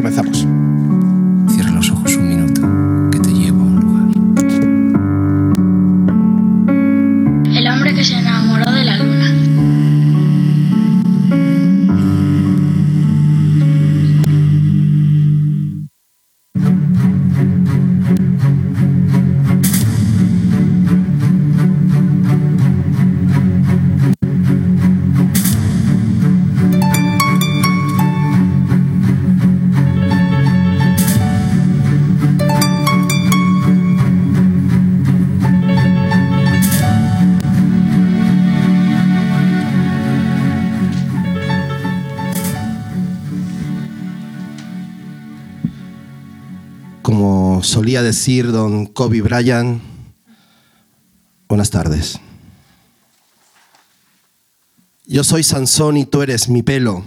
Comenzamos. Solía decir don Kobe Bryant, buenas tardes. Yo soy Sansón y tú eres mi pelo.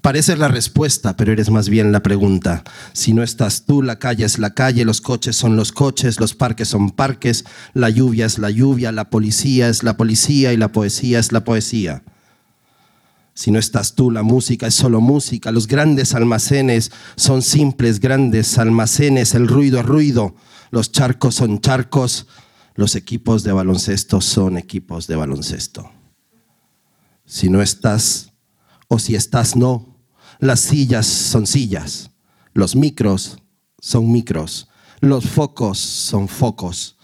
Pareces la respuesta, pero eres más bien la pregunta. Si no estás tú, la calle es la calle, los coches son los coches, los parques son parques, la lluvia es la lluvia, la policía es la policía y la poesía es la poesía. Si no estás tú, la música es solo música. Los grandes almacenes son simples grandes almacenes. El ruido es ruido. Los charcos son charcos. Los equipos de baloncesto son equipos de baloncesto. Si no estás, o si estás, no. Las sillas son sillas. Los micros son micros. Los focos son focos.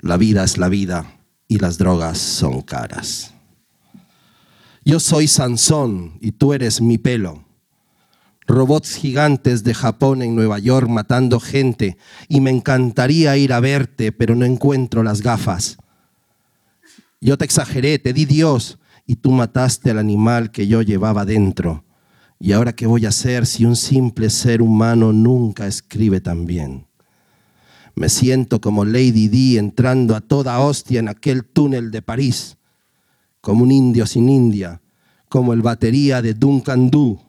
La vida es la vida y las drogas son caras. Yo soy Sansón y tú eres mi pelo. Robots gigantes de Japón en Nueva York matando gente y me encantaría ir a verte, pero no encuentro las gafas. Yo te exageré, te di Dios y tú mataste al animal que yo llevaba dentro. ¿Y ahora qué voy a hacer si un simple ser humano nunca escribe tan bien? Me siento como Lady Di entrando a toda hostia en aquel túnel de París como un indio sin India, como el batería de Duncan Du.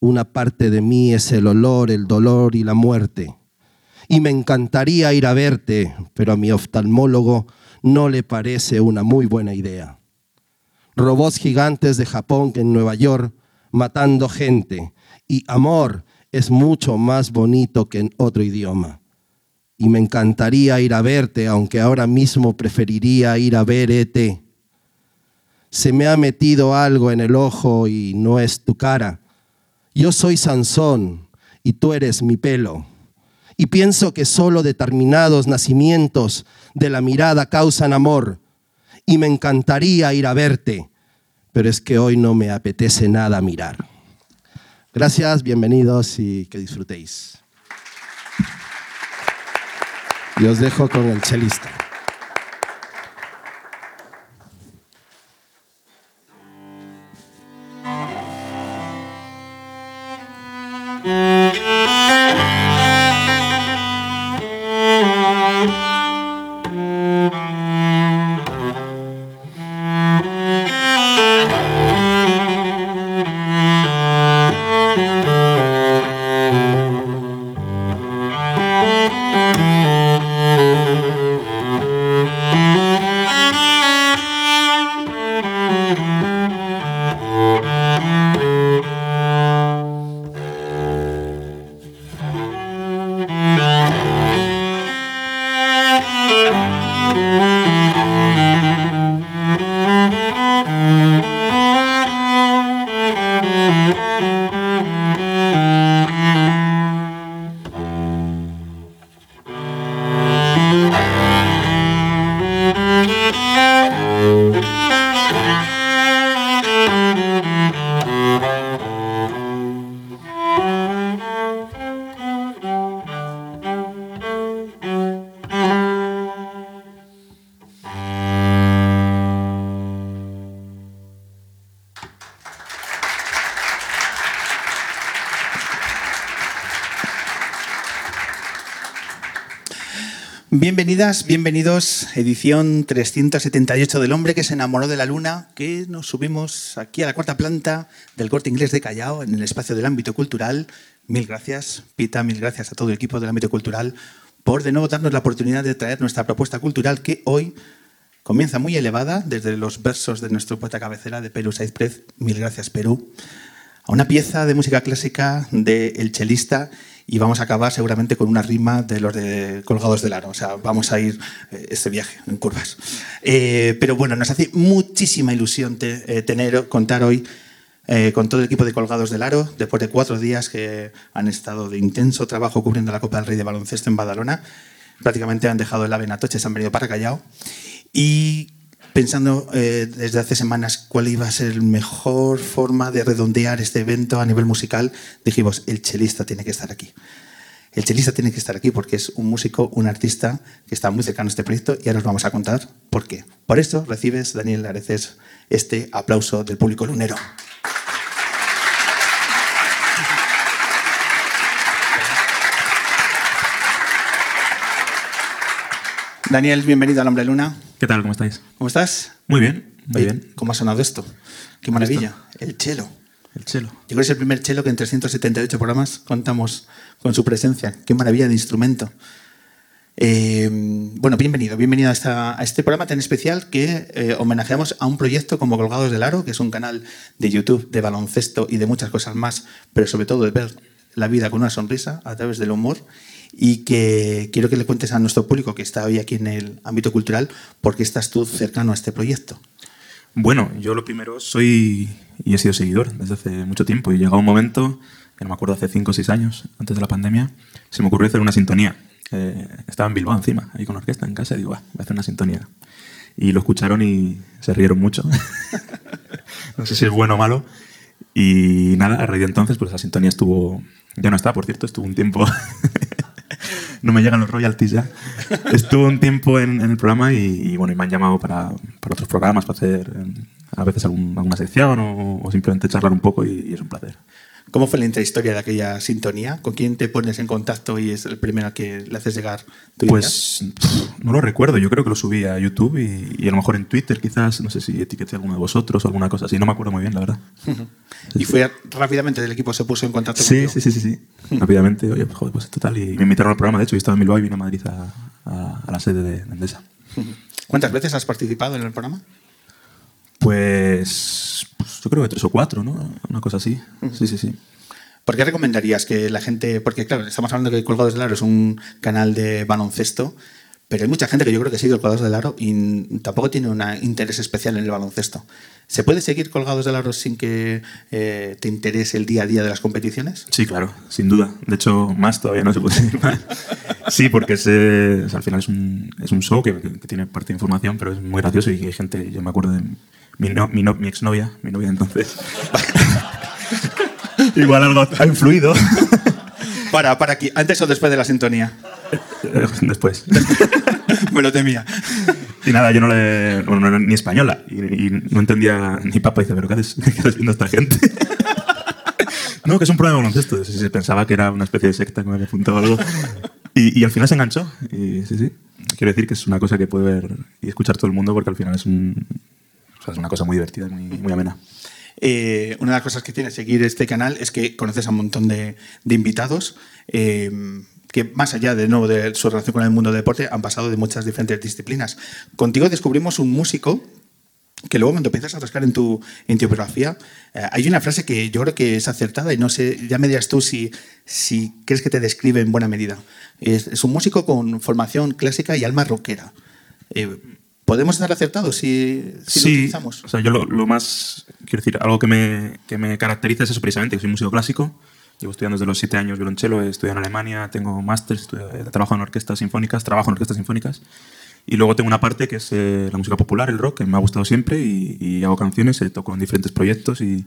Una parte de mí es el olor, el dolor y la muerte. Y me encantaría ir a verte, pero a mi oftalmólogo no le parece una muy buena idea. Robots gigantes de Japón que en Nueva York matando gente. Y amor es mucho más bonito que en otro idioma. Y me encantaría ir a verte, aunque ahora mismo preferiría ir a ver ET se me ha metido algo en el ojo y no es tu cara. Yo soy Sansón y tú eres mi pelo. Y pienso que solo determinados nacimientos de la mirada causan amor. Y me encantaría ir a verte, pero es que hoy no me apetece nada mirar. Gracias, bienvenidos y que disfrutéis. Y os dejo con el chelista. Bienvenidas, bienvenidos, edición 378 del hombre que se enamoró de la luna, que nos subimos aquí a la cuarta planta del corte inglés de Callao, en el espacio del ámbito cultural. Mil gracias, Pita, mil gracias a todo el equipo del ámbito cultural por de nuevo darnos la oportunidad de traer nuestra propuesta cultural que hoy comienza muy elevada desde los versos de nuestro poeta cabecera de Perú Saizprez. Mil gracias, Perú. a una pieza de música clásica de El chelista y vamos a acabar seguramente con una rima de los de Colgados del Aro. O sea, vamos a ir eh, este viaje en curvas. Eh, pero bueno, nos hace muchísima ilusión te- eh, tener, contar hoy eh, con todo el equipo de Colgados del Aro, después de cuatro días que han estado de intenso trabajo cubriendo la Copa del Rey de Baloncesto en Badalona. Prácticamente han dejado el ave en Atoche, se han venido para Callao. Y pensando eh, desde hace semanas cuál iba a ser la mejor forma de redondear este evento a nivel musical, dijimos, el chelista tiene que estar aquí. El chelista tiene que estar aquí porque es un músico, un artista que está muy cercano a este proyecto y ahora os vamos a contar por qué. Por esto recibes, Daniel Areces, este aplauso del público lunero. Daniel, bienvenido al Hombre Luna. ¿Qué tal? ¿Cómo estáis? ¿Cómo estás? Muy bien, muy Oye, bien. ¿Cómo ha sonado esto? Qué maravilla. El chelo. El chelo. Yo creo que es el primer chelo que en 378 programas contamos con su presencia. Qué maravilla de instrumento. Eh, bueno, bienvenido, bienvenido a, esta- a este programa tan especial que eh, homenajeamos a un proyecto como Colgados del Aro, que es un canal de YouTube de baloncesto y de muchas cosas más, pero sobre todo de ver la vida con una sonrisa a través del humor y que quiero que le cuentes a nuestro público que está hoy aquí en el ámbito cultural por qué estás tú cercano a este proyecto. Bueno, yo lo primero soy y he sido seguidor desde hace mucho tiempo y llegado un momento, que no me acuerdo, hace 5 o 6 años, antes de la pandemia, se me ocurrió hacer una sintonía. Eh, estaba en Bilbao encima, ahí con orquesta en casa, y digo, "Buah, voy a hacer una sintonía. Y lo escucharon y se rieron mucho. no sé si es bueno o malo. Y nada, a raíz de entonces, pues la sintonía estuvo. Ya no está, por cierto, estuvo un tiempo. no me llegan los royalties ya. Estuvo un tiempo en, en el programa y, y, bueno, y me han llamado para, para otros programas, para hacer eh, a veces algún- alguna sección o, o simplemente charlar un poco y, y es un placer. ¿Cómo fue la intrahistoria de aquella sintonía? ¿Con quién te pones en contacto y es el primero al que le haces llegar tu idea? Pues pff, no lo recuerdo, yo creo que lo subí a YouTube y, y a lo mejor en Twitter quizás, no sé si etiqueté a alguno de vosotros o alguna cosa así, no me acuerdo muy bien, la verdad. Y fue rápidamente el equipo se puso en contacto Sí, contigo. sí, sí, sí, sí. Rápidamente, oye, pues, joder, pues total, y me invitaron al programa, de hecho, yo estaba en Bilbao y vine a Madrid a, a- a la sede de de Endesa. ¿Cuántas veces has participado en el programa? Pues, pues yo creo que tres o cuatro, ¿no? Una cosa así. Sí, sí, sí. ¿Por qué recomendarías que la gente.? Porque, claro, estamos hablando que Colgados del Aro es un canal de baloncesto, pero hay mucha gente que yo creo que sigue Colgados del Aro y tampoco tiene un interés especial en el baloncesto. ¿Se puede seguir Colgados del Aro sin que eh, te interese el día a día de las competiciones? Sí, claro, sin duda. De hecho, más todavía no se puede decir más. Sí, porque es, eh, al final es un, es un show que, que tiene parte de información, pero es muy gracioso y hay gente, yo me acuerdo de mi, no- mi, no- mi exnovia, mi novia entonces. Igual algo ha influido. Para, para aquí, antes o después de la sintonía. Después. Me lo temía. Y nada, yo no le. Bueno, no era ni española. Y, y no entendía. Mi papá dice, ¿pero qué haces, qué haces viendo a esta gente? no, que es un programa de baloncesto. Sí, sí, pensaba que era una especie de secta que me había apuntado algo. Y, y al final se enganchó. Y sí, sí. Quiero decir que es una cosa que puede ver y escuchar todo el mundo porque al final es, un, o sea, es una cosa muy divertida muy, muy amena. Eh, una de las cosas que tiene seguir este canal es que conoces a un montón de, de invitados eh, que más allá de, nuevo, de su relación con el mundo del deporte han pasado de muchas diferentes disciplinas. Contigo descubrimos un músico que luego cuando empiezas a rascar en tu, en tu biografía, eh, hay una frase que yo creo que es acertada y no sé, ya me dirás tú si, si crees que te describe en buena medida. Es, es un músico con formación clásica y alma rockera. ¿Podemos estar acertados si, si lo sí, utilizamos? o sea, yo lo, lo más, quiero decir, algo que me, que me caracteriza es eso precisamente, que soy músico clásico, llevo estudiando desde los siete años violonchelo, he estudiado en Alemania, tengo he trabajado en orquestas sinfónicas, trabajo en orquestas sinfónicas, y luego tengo una parte que es eh, la música popular, el rock, que me ha gustado siempre, y, y hago canciones, eh, toco en diferentes proyectos, y,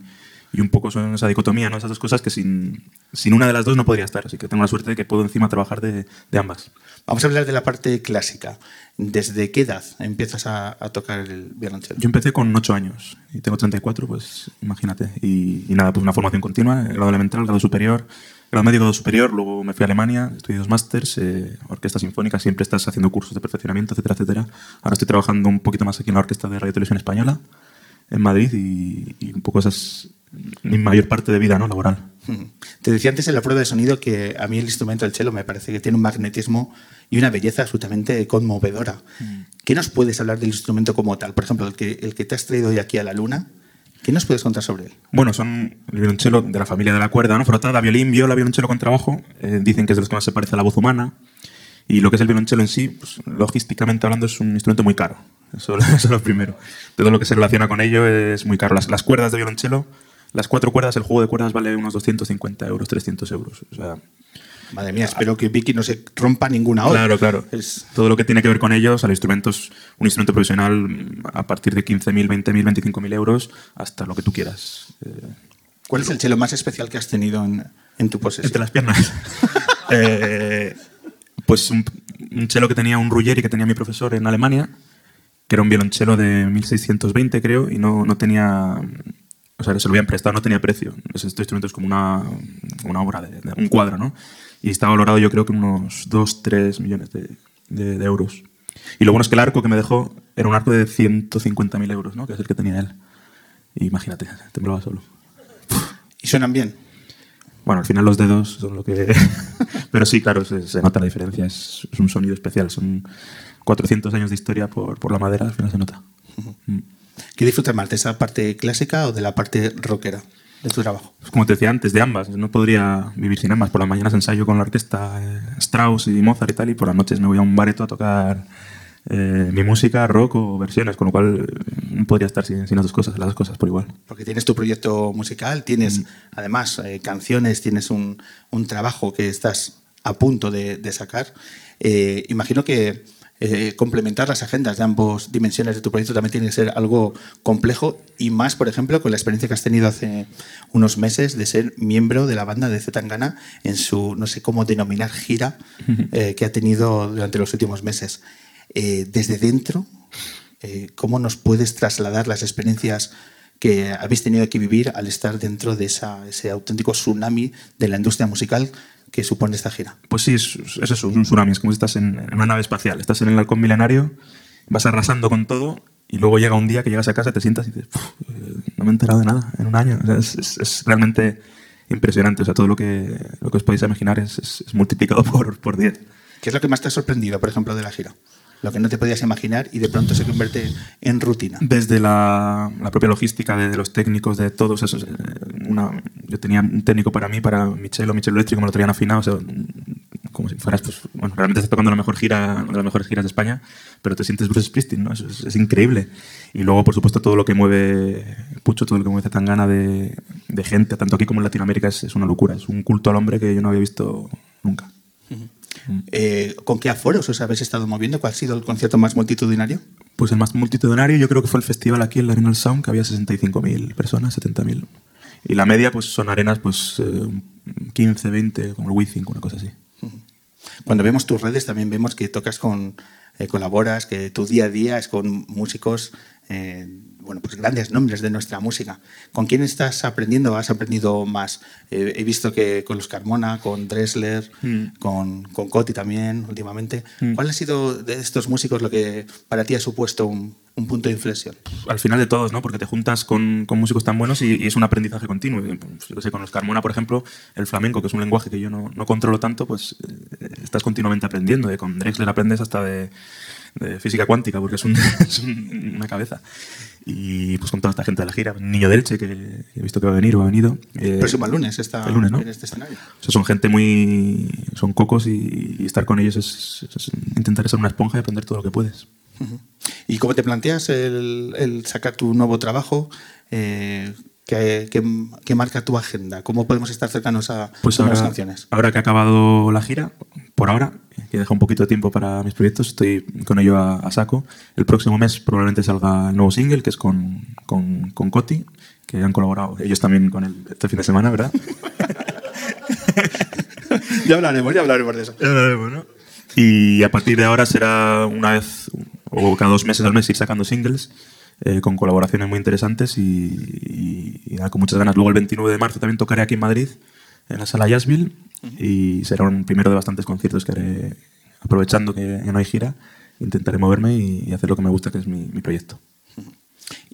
y un poco son esa dicotomía, ¿no? esas dos cosas que sin, sin una de las dos no podría estar, así que tengo la suerte de que puedo encima trabajar de, de ambas. Vamos a hablar de la parte clásica. ¿Desde qué edad empiezas a, a tocar el violonchelo? Yo empecé con 8 años y tengo 34, pues imagínate. Y, y nada, pues una formación continua, grado elemental, grado superior, grado medio, grado superior, luego me fui a Alemania, estudié dos másters, eh, orquesta sinfónica, siempre estás haciendo cursos de perfeccionamiento, etcétera, etcétera. Ahora estoy trabajando un poquito más aquí en la Orquesta de Radio Televisión Española, en Madrid, y, y un poco esa es mi mayor parte de vida ¿no? laboral. Te decía antes en la prueba de sonido que a mí el instrumento del cello me parece que tiene un magnetismo y una belleza absolutamente conmovedora. ¿Qué nos puedes hablar del instrumento como tal? Por ejemplo, el que, el que te has traído hoy aquí a la luna, ¿Qué nos puedes contar sobre él? Bueno, son el violonchelo de la familia de la cuerda, ¿no? Frotada, violín, viola, violonchelo con trabajo. Eh, dicen que es de los que más se parece a la voz humana. Y lo que es el violonchelo en sí, pues, logísticamente hablando, es un instrumento muy caro. Eso, eso es lo primero. Todo lo que se relaciona con ello es muy caro. Las, las cuerdas de violonchelo, las cuatro cuerdas, el juego de cuerdas vale unos 250 euros, 300 euros. O sea, Madre mía, espero que Vicky no se rompa ninguna hora. Claro, claro. Es- Todo lo que tiene que ver con ellos, al instrumento es un instrumento profesional a partir de 15.000, 20.000, 25.000 euros hasta lo que tú quieras. Eh, ¿Cuál es el chelo más especial que has tenido en, en tu posesión? entre las piernas. Eh, pues un, un chelo que tenía un Ruggeri que tenía mi profesor en Alemania, que era un violonchelo de 1620 creo, y no, no tenía... O sea, se lo habían prestado, no tenía precio. Este instrumento es como una, una obra, de, de- un cuadro, ¿no? Y está valorado yo creo que unos 2, 3 millones de, de- de euros. Y lo bueno es que el arco que me dejó era un arco de 150.000 euros, ¿no? Que es el que tenía él. Y imagínate, temblaba solo. ¿Y suenan bien? Bueno, al final los dedos son lo que... Pero sí, claro, se, se nota la diferencia. Es, es un sonido especial. Son 400 años de historia por, por la madera, al final se nota. Mm. ¿Qué disfrutas más, de esa parte clásica o de la parte rockera de tu trabajo? Pues como te decía antes, de ambas. No podría vivir sin ambas. Por las mañanas ensayo con la orquesta eh, Strauss y Mozart y tal, y por las noches me voy a un bareto a tocar eh, mi música, rock o versiones, con lo cual eh, no podría estar sin, sin las dos cosas, las dos cosas por igual. Porque tienes tu proyecto musical, tienes además eh, canciones, tienes un, un trabajo que estás a punto de, de sacar. Eh, imagino que eh, complementar las agendas de ambas dimensiones de tu proyecto también tiene que ser algo complejo y más, por ejemplo, con la experiencia que has tenido hace unos meses de ser miembro de la banda de Zetangana en su, no sé cómo denominar, gira eh, que ha tenido durante los últimos meses. Eh, desde dentro, ¿cómo nos puedes trasladar las experiencias que habéis tenido que vivir al estar dentro de esa- ese auténtico tsunami de la industria musical que supone esta gira? Pues sí, es, es eso, es un tsunami. Es como si estás en, en una nave espacial. Estás en el halcón milenario, vas arrasando con todo y luego llega un día que llegas a casa, te sientas y dices, "Puf, eh, no me he enterado de nada en un año. O sea, es, es- es realmente impresionante. O sea, todo lo que, lo que os podéis imaginar es, multiplicado por, por 10. ¿Qué es lo que más te ha sorprendido, por ejemplo, de la gira? Lo que no te podías imaginar y de pronto se convierte en rutina. Desde la, propia logística de, los técnicos, de todos esos. eh, Una, yo tenía un técnico para mí, para Michelo, Michelo Eléctrico, me lo traían afinado. como si fueras, pues, bueno, realmente estás tocando la mejor gira, una de las mejores giras de España, pero te sientes Bruce Springsteen, ¿no? Es, increíble. Y luego, por supuesto, todo lo que mueve Pucho, todo lo que mueve Tangana de, de gente, tanto aquí como en Latinoamérica, es una locura. Es un culto al hombre que yo no había visto nunca. Eh, ¿Con qué aforos os habéis estado moviendo? ¿Cuál ha sido el concierto más multitudinario? Pues el más multitudinario yo creo que fue el festival aquí en la Arenal Sound, que había 65.000 personas, 70.000. Y la media pues son arenas pues eh, 15, 20, como el Withink, una cosa así. Cuando vemos tus redes también vemos que tocas con, eh, colaboras, que tu día a día es con músicos, eh, bueno, pues grandes nombres de nuestra música. ¿Con quién estás aprendiendo? ¿Has aprendido más? Eh, he visto que con los Carmona, con Dressler, Mm. con, con Coti también últimamente. Mm. ¿Cuál ha sido de estos músicos lo que para ti ha supuesto un, un punto de inflexión? Al final de todos, ¿no? Porque te juntas con, con músicos tan buenos y, y es un aprendizaje continuo. Pues, yo sé, con los Carmona, por ejemplo, el flamenco, que es un lenguaje que yo no, no controlo tanto, pues eh, estás continuamente aprendiendo. Y con Drexler aprendes hasta de, de física cuántica, porque es, un- es un- una cabeza. Y pues con toda esta gente de la gira, Niño Delche, que he visto que va a venir o ha venido. eh, Próximo lunes está el lunes, ¿no? en este escenario. O sea, son gente muy. son cocos y, y estar con ellos es, es intentar ser una esponja y aprender todo lo que puedes. ¿Y cómo te planteas el, el sacar tu nuevo trabajo? Eh, ¿qué, qué, qué marca tu agenda? ¿Cómo podemos estar cercanos a Pues nuevas ahora, canciones? ahora que ha acabado la gira, por ahora, que deja un poquito de tiempo para mis proyectos, estoy con ello a, a saco. El próximo mes probablemente salga el nuevo single, que es con, con, con Coti, que han colaborado ellos también con él este fin de semana, ¿verdad? ya hablaremos, ya hablaremos de eso. Y a partir de ahora será una vez o cada dos meses al mes ir sacando singles eh, con colaboraciones muy interesantes y, y- y nada, con muchas ganas. Luego el 29 de marzo también tocaré aquí en Madrid, en la sala Jazzville, y será un primero de bastantes conciertos que haré aprovechando que no hay gira. Intentaré moverme y, y hacer lo que me gusta, que es mi, mi proyecto.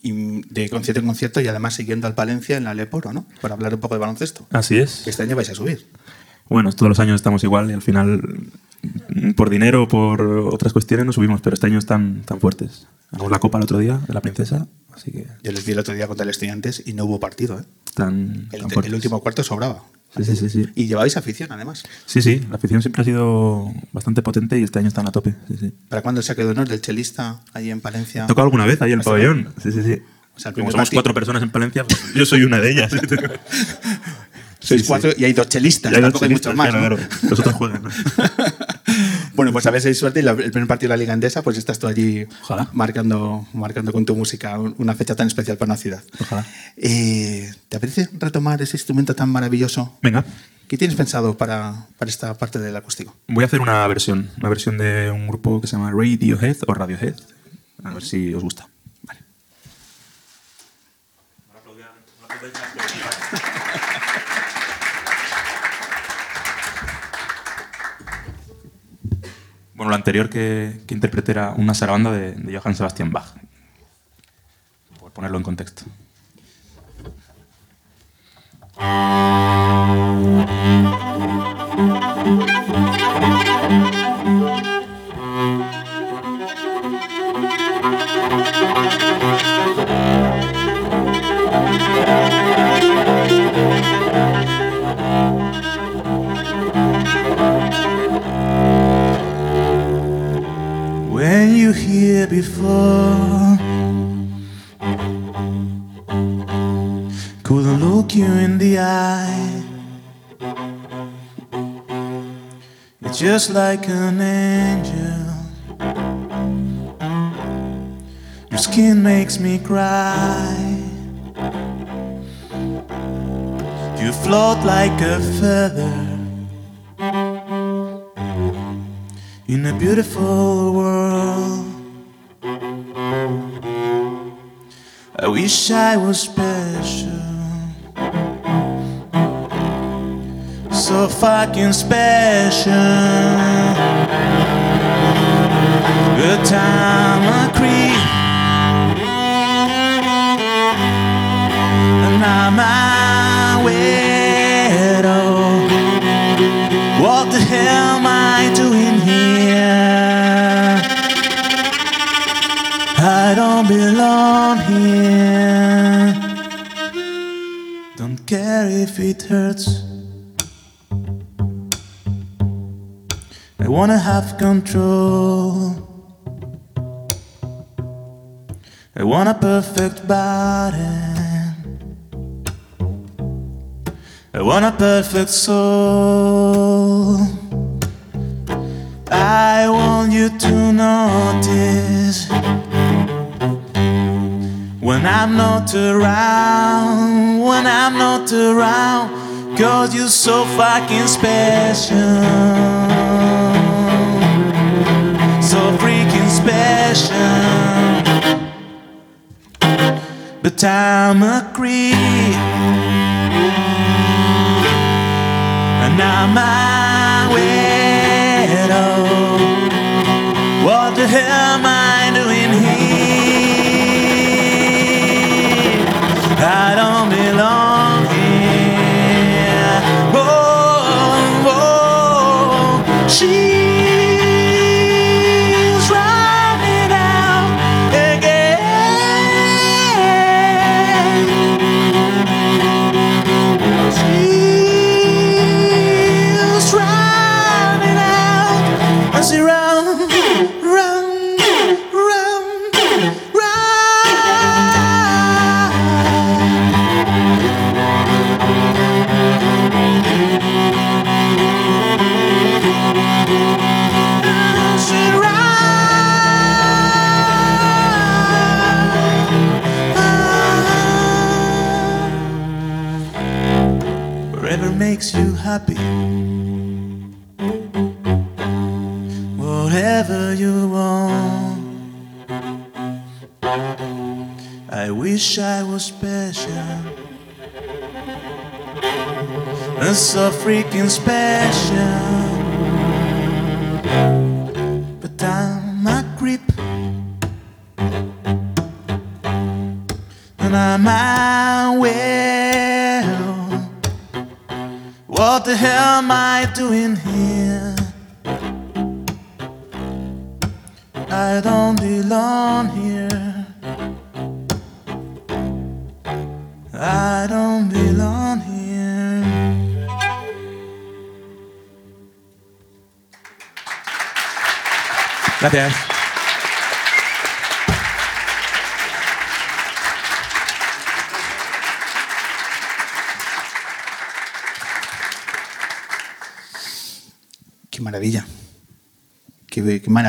Y de concierto en concierto y además siguiendo al Palencia en la Leporo, ¿no? Para hablar un poco de baloncesto. Así es. Este año vais a subir. Bueno, todos los años estamos igual y al final por dinero o por otras cuestiones no subimos, pero este año están tan fuertes. Ganamos la copa el otro día de la princesa, así que Yo les vi el otro día contra el Estudiantes y no hubo partido. ¿eh? El, tan fuertes. el último cuarto sobraba. Sí, sí, sí, sí. Y llevabais afición, además. Sí, sí, la afición siempre ha sido bastante potente y este año están a tope. Sí, sí. ¿Para cuándo el saque de honor del chelista allí en Palencia? ¿Has tocado alguna vez ahí en el ¿Has pabellón? Sí, sí, sí. O sea, el Como somos cuatro personas en Palencia, pues yo soy una de ellas. Sois Sí, cuatro y hay dos chelistas, hay tampoco hay chelistas, muchos más. claro, ¿no? claro. Los otros juegan. ¿no? bueno, pues a si hay suerte y la- el primer partido de la Liga Endesa, pues estás tú allí Ojalá. marcando, marcando con tu música un- una fecha tan especial para una ciudad. Ojalá. Eh, ¿Te apetece retomar ese instrumento tan maravilloso? Venga, ¿Qué tienes pensado para, para esta parte del acústico? voy a hacer una versión, una versión de un grupo que se llama Radiohead o Radiohead. A ver si os gusta. Vale. Bueno, lo anterior que, que interpreté era una sarabanda de, de Johann Sebastian Bach. Por ponerlo en contexto. Like an angel. Your skin makes me cry. You float like a feather in a beautiful world. I wish I was fucking special. Good time I creep. And I'm my widow. What the hell wanna have control. I want a perfect body. I want a perfect soul. I want you to notice when I'm not around, when I'm not around, cause you're so fucking special. Special. But I'm a creep. And I'm a widow. What the hell am I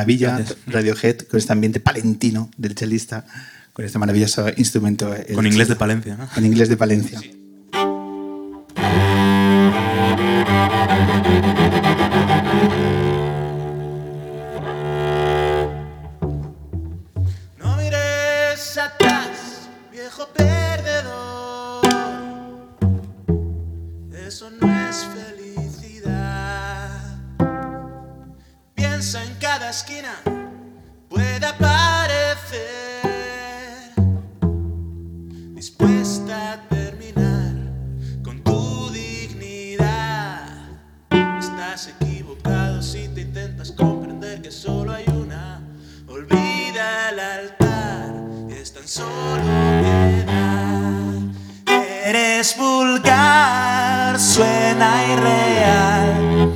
maravilla Gracias. Radiohead con este ambiente palentino del chelista, con este maravilloso instrumento. Con inglés de. Palencia, ¿no? Con inglés de Palencia. Suena irreal.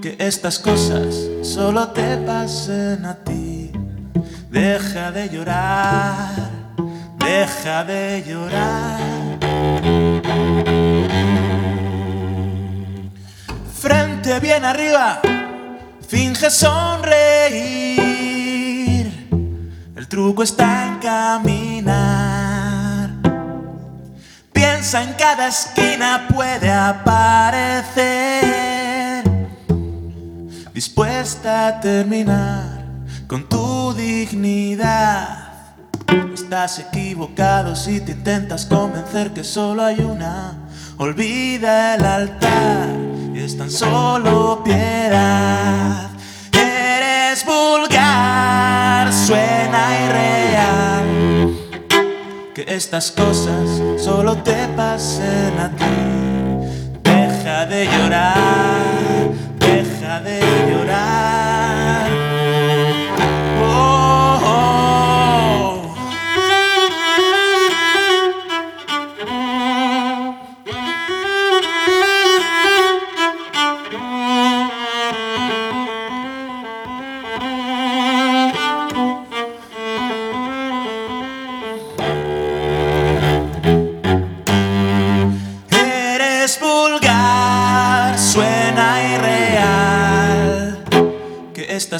Que estas cosas solo te pasen a ti. Deja de llorar, deja de llorar. Frente bien arriba, finge sonreír. El truco está en caminar. En cada esquina, puede aparecer. Dispuesta a terminar con tu dignidad. Estás equivocado si te intentas convencer que solo hay una. Olvida el altar y es tan solo piedad. Eres vulgar, suena irreal. Estas cosas solo te pasen a ti. Deja de llorar,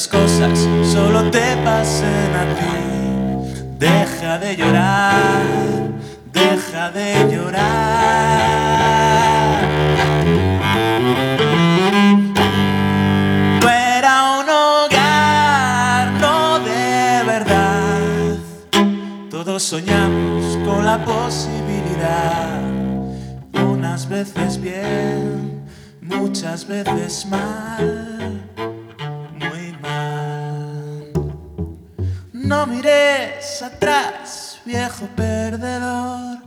Cosas solo te pasen a ti. Deja de llorar, deja de llorar. No era un hogar, no de verdad. Todos soñamos con la posibilidad. Unas veces bien, muchas veces mal, No mires atrás, viejo perdedor.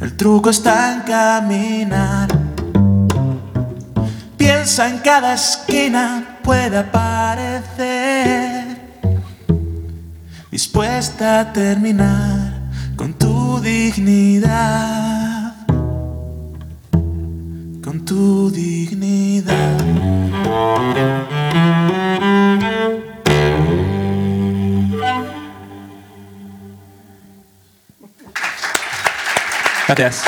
El truco está en caminar. Piensa en cada esquina, puede aparecer. Dispuesta a terminar con tu dignidad. Con tu dignidad. Gracias.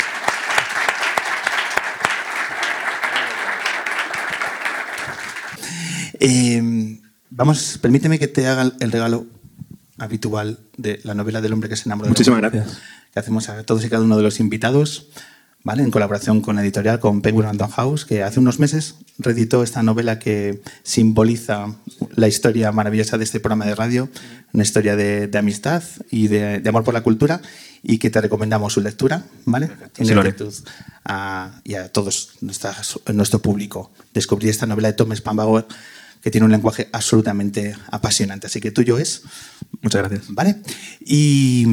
Eh, vamos, permíteme que te haga el regalo habitual de la novela del hombre que se enamoró. Muchísimas hombre, gracias. Que hacemos a todos y cada uno de los invitados, ¿vale? En colaboración con la editorial, con Penguin Random House, que hace unos meses reeditó esta novela que simboliza la historia maravillosa de este programa de radio, una historia de, de amistad y de, de amor por la cultura, y que te recomendamos su lectura, ¿vale? Sí, haré. virtud a- y a todos nuestras- nuestro público. Descubrí esta novela de Tom Spambauer que tiene un lenguaje absolutamente apasionante. Así que tuyo es, Muchas gracias. ¿vale? Y,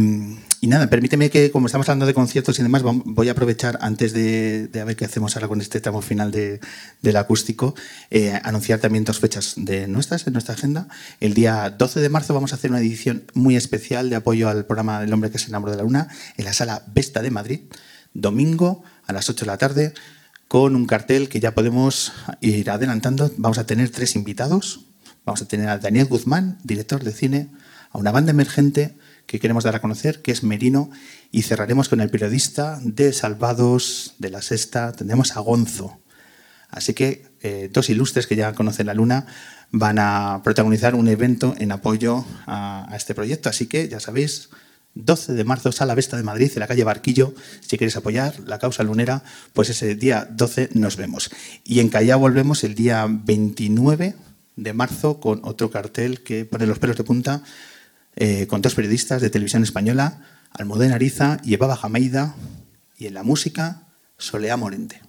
Y nada, permíteme que, como estamos hablando de conciertos y demás, voy a aprovechar antes de, de a ver qué hacemos ahora con este tramo final de- del acústico, eh, anunciar también dos fechas de nuestras en nuestra agenda. El día 12 de marzo vamos a hacer una edición muy especial de apoyo al programa El hombre que se enamoró de la luna en la sala Vesta de Madrid, domingo a las 8 de la tarde, con un cartel que ya podemos ir adelantando. Vamos a tener tres invitados. Vamos a tener a Daniel Guzmán, director de cine, a una banda emergente que queremos dar a conocer, que es Merino, y cerraremos con el periodista de Salvados de la Sexta, tendremos a Gonzo. Así que eh, dos ilustres que ya conocen la Luna van a protagonizar un evento en apoyo a, a este proyecto. Así que ya sabéis, 12 de marzo, Sala Vesta de Madrid, en la calle Barquillo. Si queréis apoyar la causa lunera, pues ese día 12 nos vemos. Y en Callao volvemos el día 29 de marzo con otro cartel que pone los pelos de punta eh, con dos periodistas de televisión española, Almudena Ariza y Eva Jameida, y en la música, Solea Morente.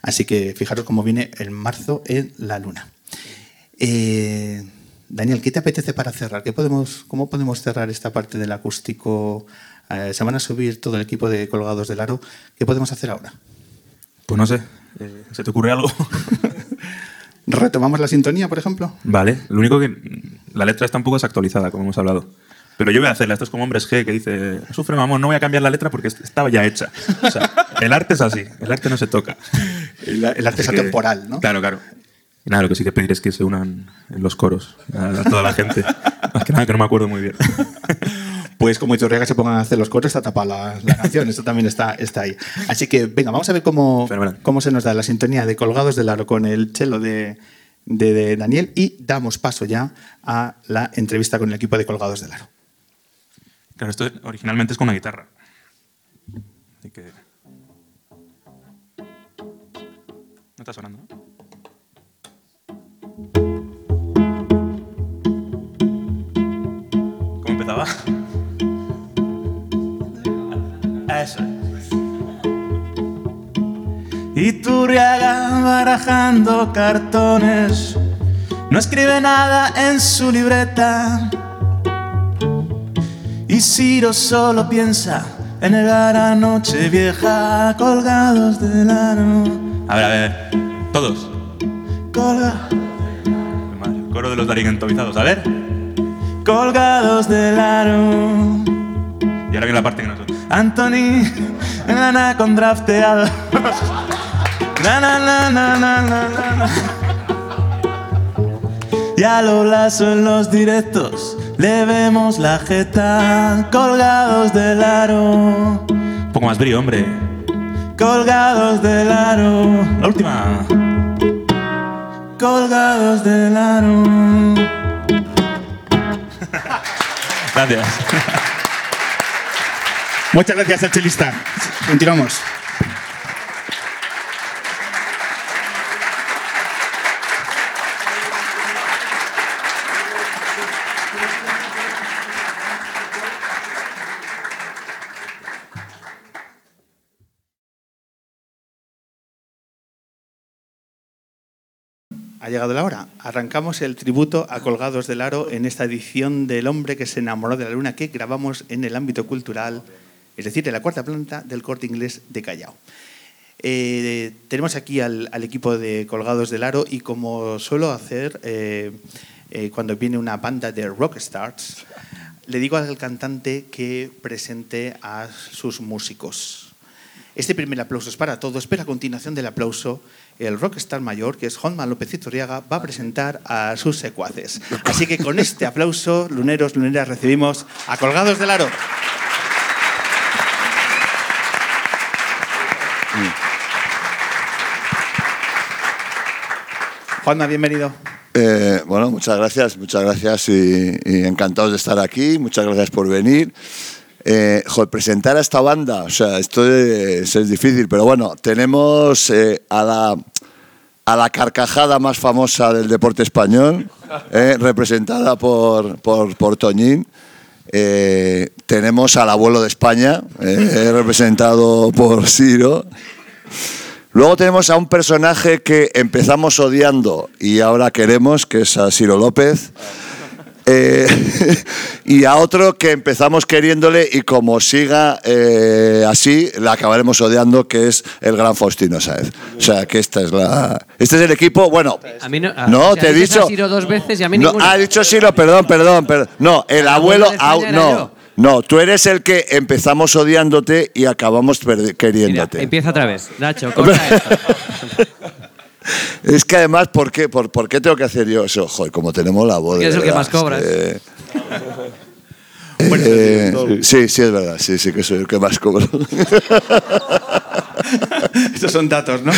Así que fijaros cómo viene el marzo en la luna. Eh, Daniel, ¿qué te apetece para cerrar? ¿Qué podemos, ¿Cómo podemos cerrar esta parte del acústico? Eh, se van a subir todo el equipo de Colgados del Aro. ¿Qué podemos hacer ahora? Pues no sé, ¿se te ocurre algo? ¿Retomamos la sintonía, por ejemplo? vale, lo único que la letra está un poco desactualizada, como hemos hablado. Pero yo voy a hacerla, esto es como Hombres G, que dice, sufre mamón, no voy a cambiar la letra porque est- estaba ya hecha. O sea, el arte es así, el arte no se toca. El, el arte es atemporal, ¿no? Claro, claro. Y nada, lo que sí que pedir es que se unan en los coros a, a toda la gente. Más que nada que no me acuerdo muy bien. Pues como Iturriaga se pongan a hacer los coros, está tapada la, la canción. Esto también está, está ahí. Así que venga, vamos a ver cómo, Fenomenal. cómo se nos da la sintonía de Colgados del Aro con el chelo de, de- de Daniel y damos paso ya a la entrevista con el equipo de Colgados del Aro. Claro, esto originalmente es con una guitarra. Así que... No está sonando, ¿no? ¿Cómo empezaba? Eso es. Iturriaga barajando cartones, no escribe nada en su libreta. Y Ciro solo piensa en llegar a noche vieja colgados del aro. A ver, a ver. Todos. Colga, el coro de los daringentovizados. A ver. colgados del aro. Y ahora viene la parte que no son. Anthony, gana con drafteados. Na, na, na, na, na, na, na, na. Y a lo lazo en los directos le vemos la jeta colgados del aro, Un poco más brillo, hombre. colgados del aro, La última. colgados del aro. Gracias. Muchas gracias al chelista. Continuamos. Ha llegado la hora. Arrancamos el tributo a Colgados del Aro en esta edición del hombre que se enamoró de la luna que grabamos en el ámbito cultural, es decir, en la cuarta planta del corte inglés de Callao. Eh, tenemos aquí al, equipo de Colgados del Aro y como suelo hacer eh, eh, cuando viene una banda de rockstars, le digo al cantante que presente a sus músicos. Este primer aplauso es para todos, pero a continuación del aplauso, el rockstar mayor, que es Juanma López Iturriaga, va a presentar a sus secuaces. Así que con este aplauso, luneros, luneras, recibimos a Colgados del Aro. Juanma, bienvenido. Eh, bueno, muchas gracias, muchas gracias y, encantados de estar aquí. Muchas gracias por venir. Eh, presentar a esta banda, o sea, esto es, difícil, pero bueno, tenemos eh, a, la, a la carcajada más famosa del deporte español, representada por, por, por Toñín. Tenemos al abuelo de España, representado por Ciro. Luego tenemos a un personaje que empezamos odiando y ahora queremos, que es a Ciro López. Eh, y a otro que empezamos queriéndole y como siga eh, así, la acabaremos odiando, que es el gran Faustino Sáez. O sea, que esta es la... Este es el equipo, bueno... A mí no, a- No, o sea, te he dicho... a Siro dos veces y a mí no, ha dicho Siro, perdón, perdón, perdón. No, el ¿El abuelo... abuelo au- no? No, tú eres el que empezamos odiándote y acabamos Mira, queriéndote. empieza otra vez. Nacho, corta esto. Es que además, ¿por qué, por, por qué tengo que hacer yo eso? Joder, como tenemos la voz. Es el que más cobras. que- Bueno, Eh, sí, sí, es verdad, sí, sí que soy el que más cobro. Estos son datos, ¿no?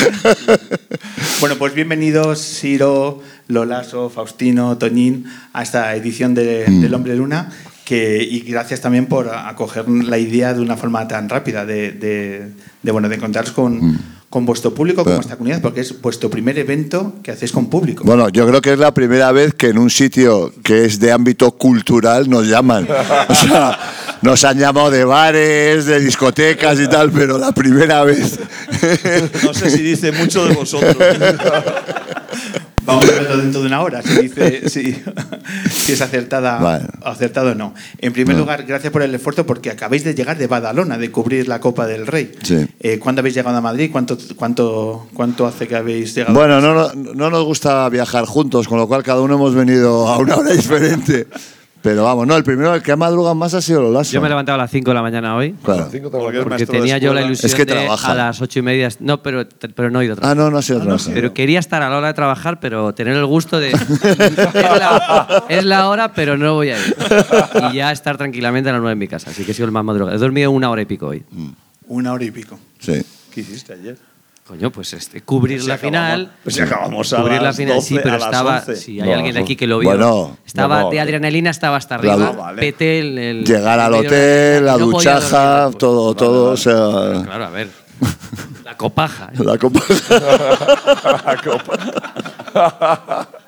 bueno, pues bienvenidos, Siro, Lolaso, Faustino, Toñín, a esta edición de, Mm. del Hombre Luna. Que, y gracias también por acoger la idea de una forma tan rápida de, de, de, bueno, de encontraros con, con vuestro público, con Bueno. vuestra comunidad, porque es vuestro primer evento que hacéis con público. Bueno, yo creo que es la primera vez que en un sitio que es de ámbito cultural nos llaman. O sea, nos han llamado de bares, de discotecas y tal, pero la primera vez. No sé si dice mucho de vosotros. Vamos a verlo dentro de una hora, si, dice, si, si es acertada Vale. acertado o no. En primer No. lugar, gracias por el esfuerzo porque acabáis de llegar de Badalona, de cubrir la Copa del Rey. Sí. Eh, ¿Cuándo habéis llegado a Madrid? ¿Cuánto, cuánto, ¿Cuánto hace que habéis llegado? Bueno, no, no, no nos gusta viajar juntos, con lo cual cada uno hemos venido a una hora diferente. Pero vamos, no, el primero el que ha madrugado más ha sido Lolaso. Yo me he levantado a las 5 de la mañana hoy. Claro. Porque tenía yo la ilusión Es que de a las ocho y media. No, pero, pero no he ido a Ah, trabajar. no, no ha sido trabajar. Pero quería estar a la hora de trabajar, pero tener el gusto de. es, la, es la hora, pero no voy a ir. Y ya estar tranquilamente a las nueve en mi casa. Así que he sido el más madrugado. He dormido una hora y pico hoy. Una hora y pico. Sí. ¿Qué hiciste ayer? Coño, pues este, cubrir Si la acabamos- final. pues si acabamos a cubrir las la final, sí, 12, pero estaba. 11. Si hay No, alguien aquí que lo vio. Bueno, estaba no, no. de adrenalina, estaba hasta arriba. Vale. Peté el, el- Llegar al el hotel, la duchaja, dormir, pues. todo, todo, o sea. Claro, a ver. La copaja. ¿eh? La copa.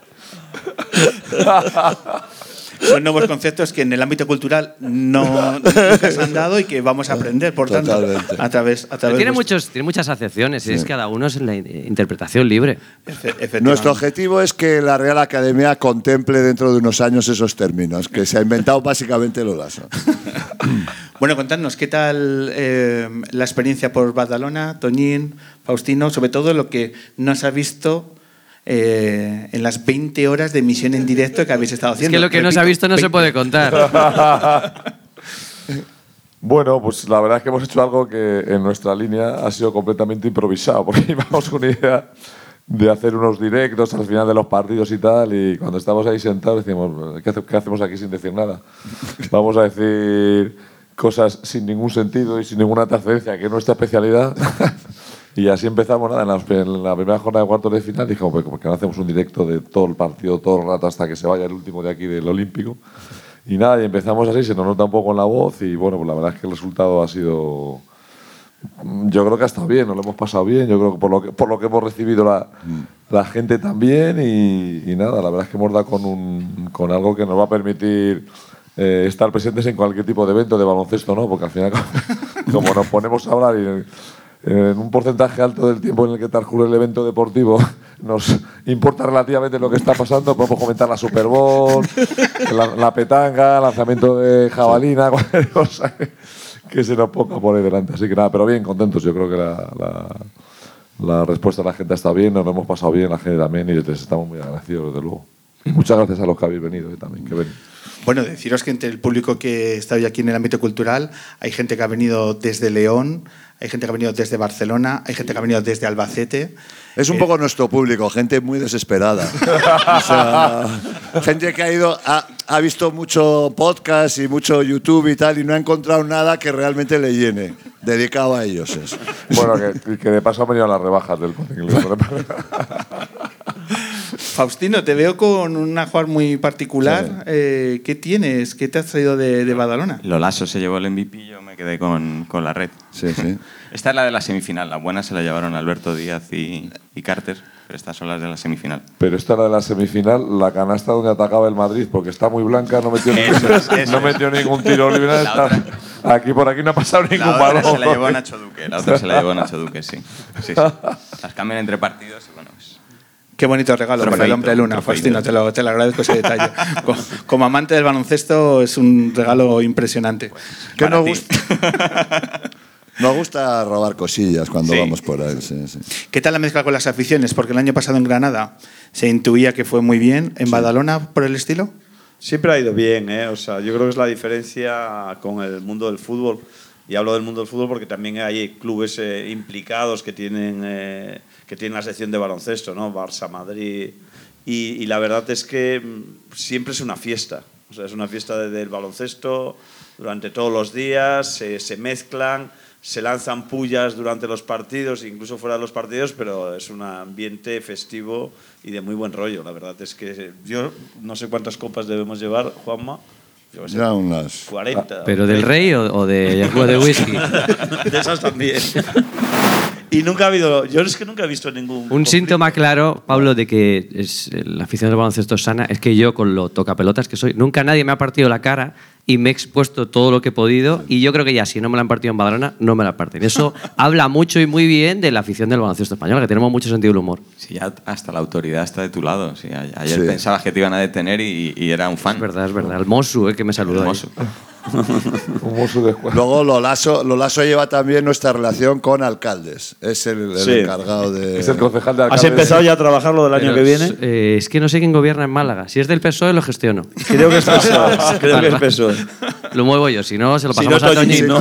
Son nuevos conceptos que en el ámbito cultural no nunca se han dado y que vamos a aprender, por tanto, a través, a través tiene, muchos, tiene muchas acepciones. y Es cada uno es la in- interpretación libre. Efe-. Nuestro objetivo es que la Real Academia contemple dentro de unos años esos términos, que se ha inventado básicamente Lolaso. Bueno, contadnos, ¿qué tal eh, la experiencia por Badalona, Toñín, Faustino? Sobre todo lo que no se ha visto eh, en las 20 horas de emisión en directo que habéis estado Es haciendo. que lo que no se ha Repito, visto no se 20. puede contar. Bueno, pues la verdad es que hemos hecho algo que en nuestra línea ha sido completamente improvisado, porque íbamos con una idea de hacer unos directos al final de los partidos y tal, y cuando estábamos ahí sentados decimos, ¿qué, hace- qué hacemos aquí sin decir nada? Vamos a decir cosas sin ningún sentido y sin ninguna trascendencia, que es nuestra especialidad. Y así empezamos, nada, en la, en la primera jornada de cuartos de final dijimos, pues, ¿por qué no hacemos un directo de todo el partido, todo el rato, hasta que se vaya el último de aquí del Olímpico? Y nada, y empezamos así, se nos nota un poco en la voz y bueno, pues la verdad es que el resultado ha sido... Yo creo que ha estado bien, nos lo hemos pasado bien, yo creo que por lo que, por lo que hemos recibido la, la gente también y, y nada, la verdad es que hemos dado con, un, con algo que nos va a permitir eh, estar presentes en cualquier tipo de evento de baloncesto, ¿no? Porque al final, como nos ponemos a hablar y en un porcentaje alto del tiempo en el que transcurre el evento deportivo nos importa relativamente lo que está pasando. Podemos comentar la Super Bowl, la, la petanga, lanzamiento de jabalina, cualquier cosa que, se nos ponga por ahí delante. Así que nada, pero bien, contentos. Yo creo que la, la, la respuesta de la gente está bien, nos lo hemos pasado bien, la gente también, y les estamos muy agradecidos, desde luego. Y muchas gracias a los que habéis venido eh, también, que ven. Bueno, deciros que entre el público que está hoy aquí en el ámbito cultural hay gente que ha venido desde León, hay gente que ha venido desde Barcelona, hay gente que ha venido desde Albacete. Es un Eh, poco nuestro público, gente muy desesperada. O sea, gente que ha ido, ha, ha visto mucho podcast y mucho YouTube y tal, y no ha encontrado nada que realmente le llene. Dedicado a ellos eso. Bueno, que, que de paso han venido las rebajas del Corte. Faustino, te veo con un ajuar muy particular. Eh, ¿Qué tienes? ¿Qué te has traído de, de Badalona? Lolaso se llevó el MVP y yo me quedé con, con la red. Sí, sí. Esta es la de la semifinal. La buena se la llevaron Alberto Díaz y, y Carter, pero estas son las de la semifinal. Pero esta era de la semifinal, la canasta donde atacaba el Madrid, porque está muy blanca, no metió, Eso ningún, es, eso no es. metió ningún tiro libre. La está- otra. aquí por aquí no ha pasado ningún La otra balón. se la llevó Nacho Duque. La otra se la llevó Nacho Duque, sí. sí, sí. Las cambian entre partidos y bueno, pues, Qué bonito regalo para el Trofeito, hombre luna, trofeito. Faustino, te lo, te lo agradezco ese detalle. Co- Como, amante del baloncesto es un regalo impresionante. ¿Qué Para nos ti. gusta? Nos gusta robar cosillas cuando Sí. vamos por ahí. sí, sí. ¿Qué tal la mezcla con las aficiones? Porque el año pasado en Granada se intuía que fue muy bien. ¿En Badalona por el estilo? Siempre ha ido bien, ¿eh? O sea, yo creo que es la diferencia con el mundo del fútbol. Y hablo del mundo del fútbol porque también hay clubes eh, implicados que tienen, eh, que tienen la sección de baloncesto, ¿no? Barça, Madrid. Y, la verdad es que mm, siempre es una fiesta. O sea, es una fiesta de- del baloncesto durante todos los días, se, se mezclan, se lanzan pullas durante los partidos, incluso fuera de los partidos, pero es un ambiente festivo y de muy buen rollo. La verdad es que yo no sé cuántas copas debemos llevar, Juanma. Yo qué sé, Ya unas. 40. ¿Pero del rey o, o de, o de whisky? de esas también. y nunca ha habido. Yo es que nunca he visto ningún. Un síntoma claro, Pablo, de que es, la afición del baloncesto es sana es que yo, con lo tocapelotas que soy, nunca nadie me ha partido la cara y me he expuesto todo lo que he podido. Y yo creo que ya, si no me la han partido en Badalona, no me la parten. Eso habla mucho y muy bien de la afición del baloncesto español, que tenemos mucho sentido del humor. Sí, ya hasta la autoridad está de tu lado. Sí, ayer Sí. pensabas que te iban a detener y, y era un fan. Es verdad, es verdad. El Mosu, eh, que me saludó. ahí. Hermoso. Un de. Luego Lolaso, Lolaso lleva también nuestra relación con alcaldes. Es el, el Sí. encargado de. Es el concejal de ¿Has alcalde. empezado ya a trabajarlo del año Pero que viene? es, eh, es que no sé quién gobierna en Málaga. Si es del PSOE, lo gestiono. Creo que es PSOE. Creo que es PSOE. Lo muevo yo, si no, se lo Si pasamos no, a. Toñín, ¿no?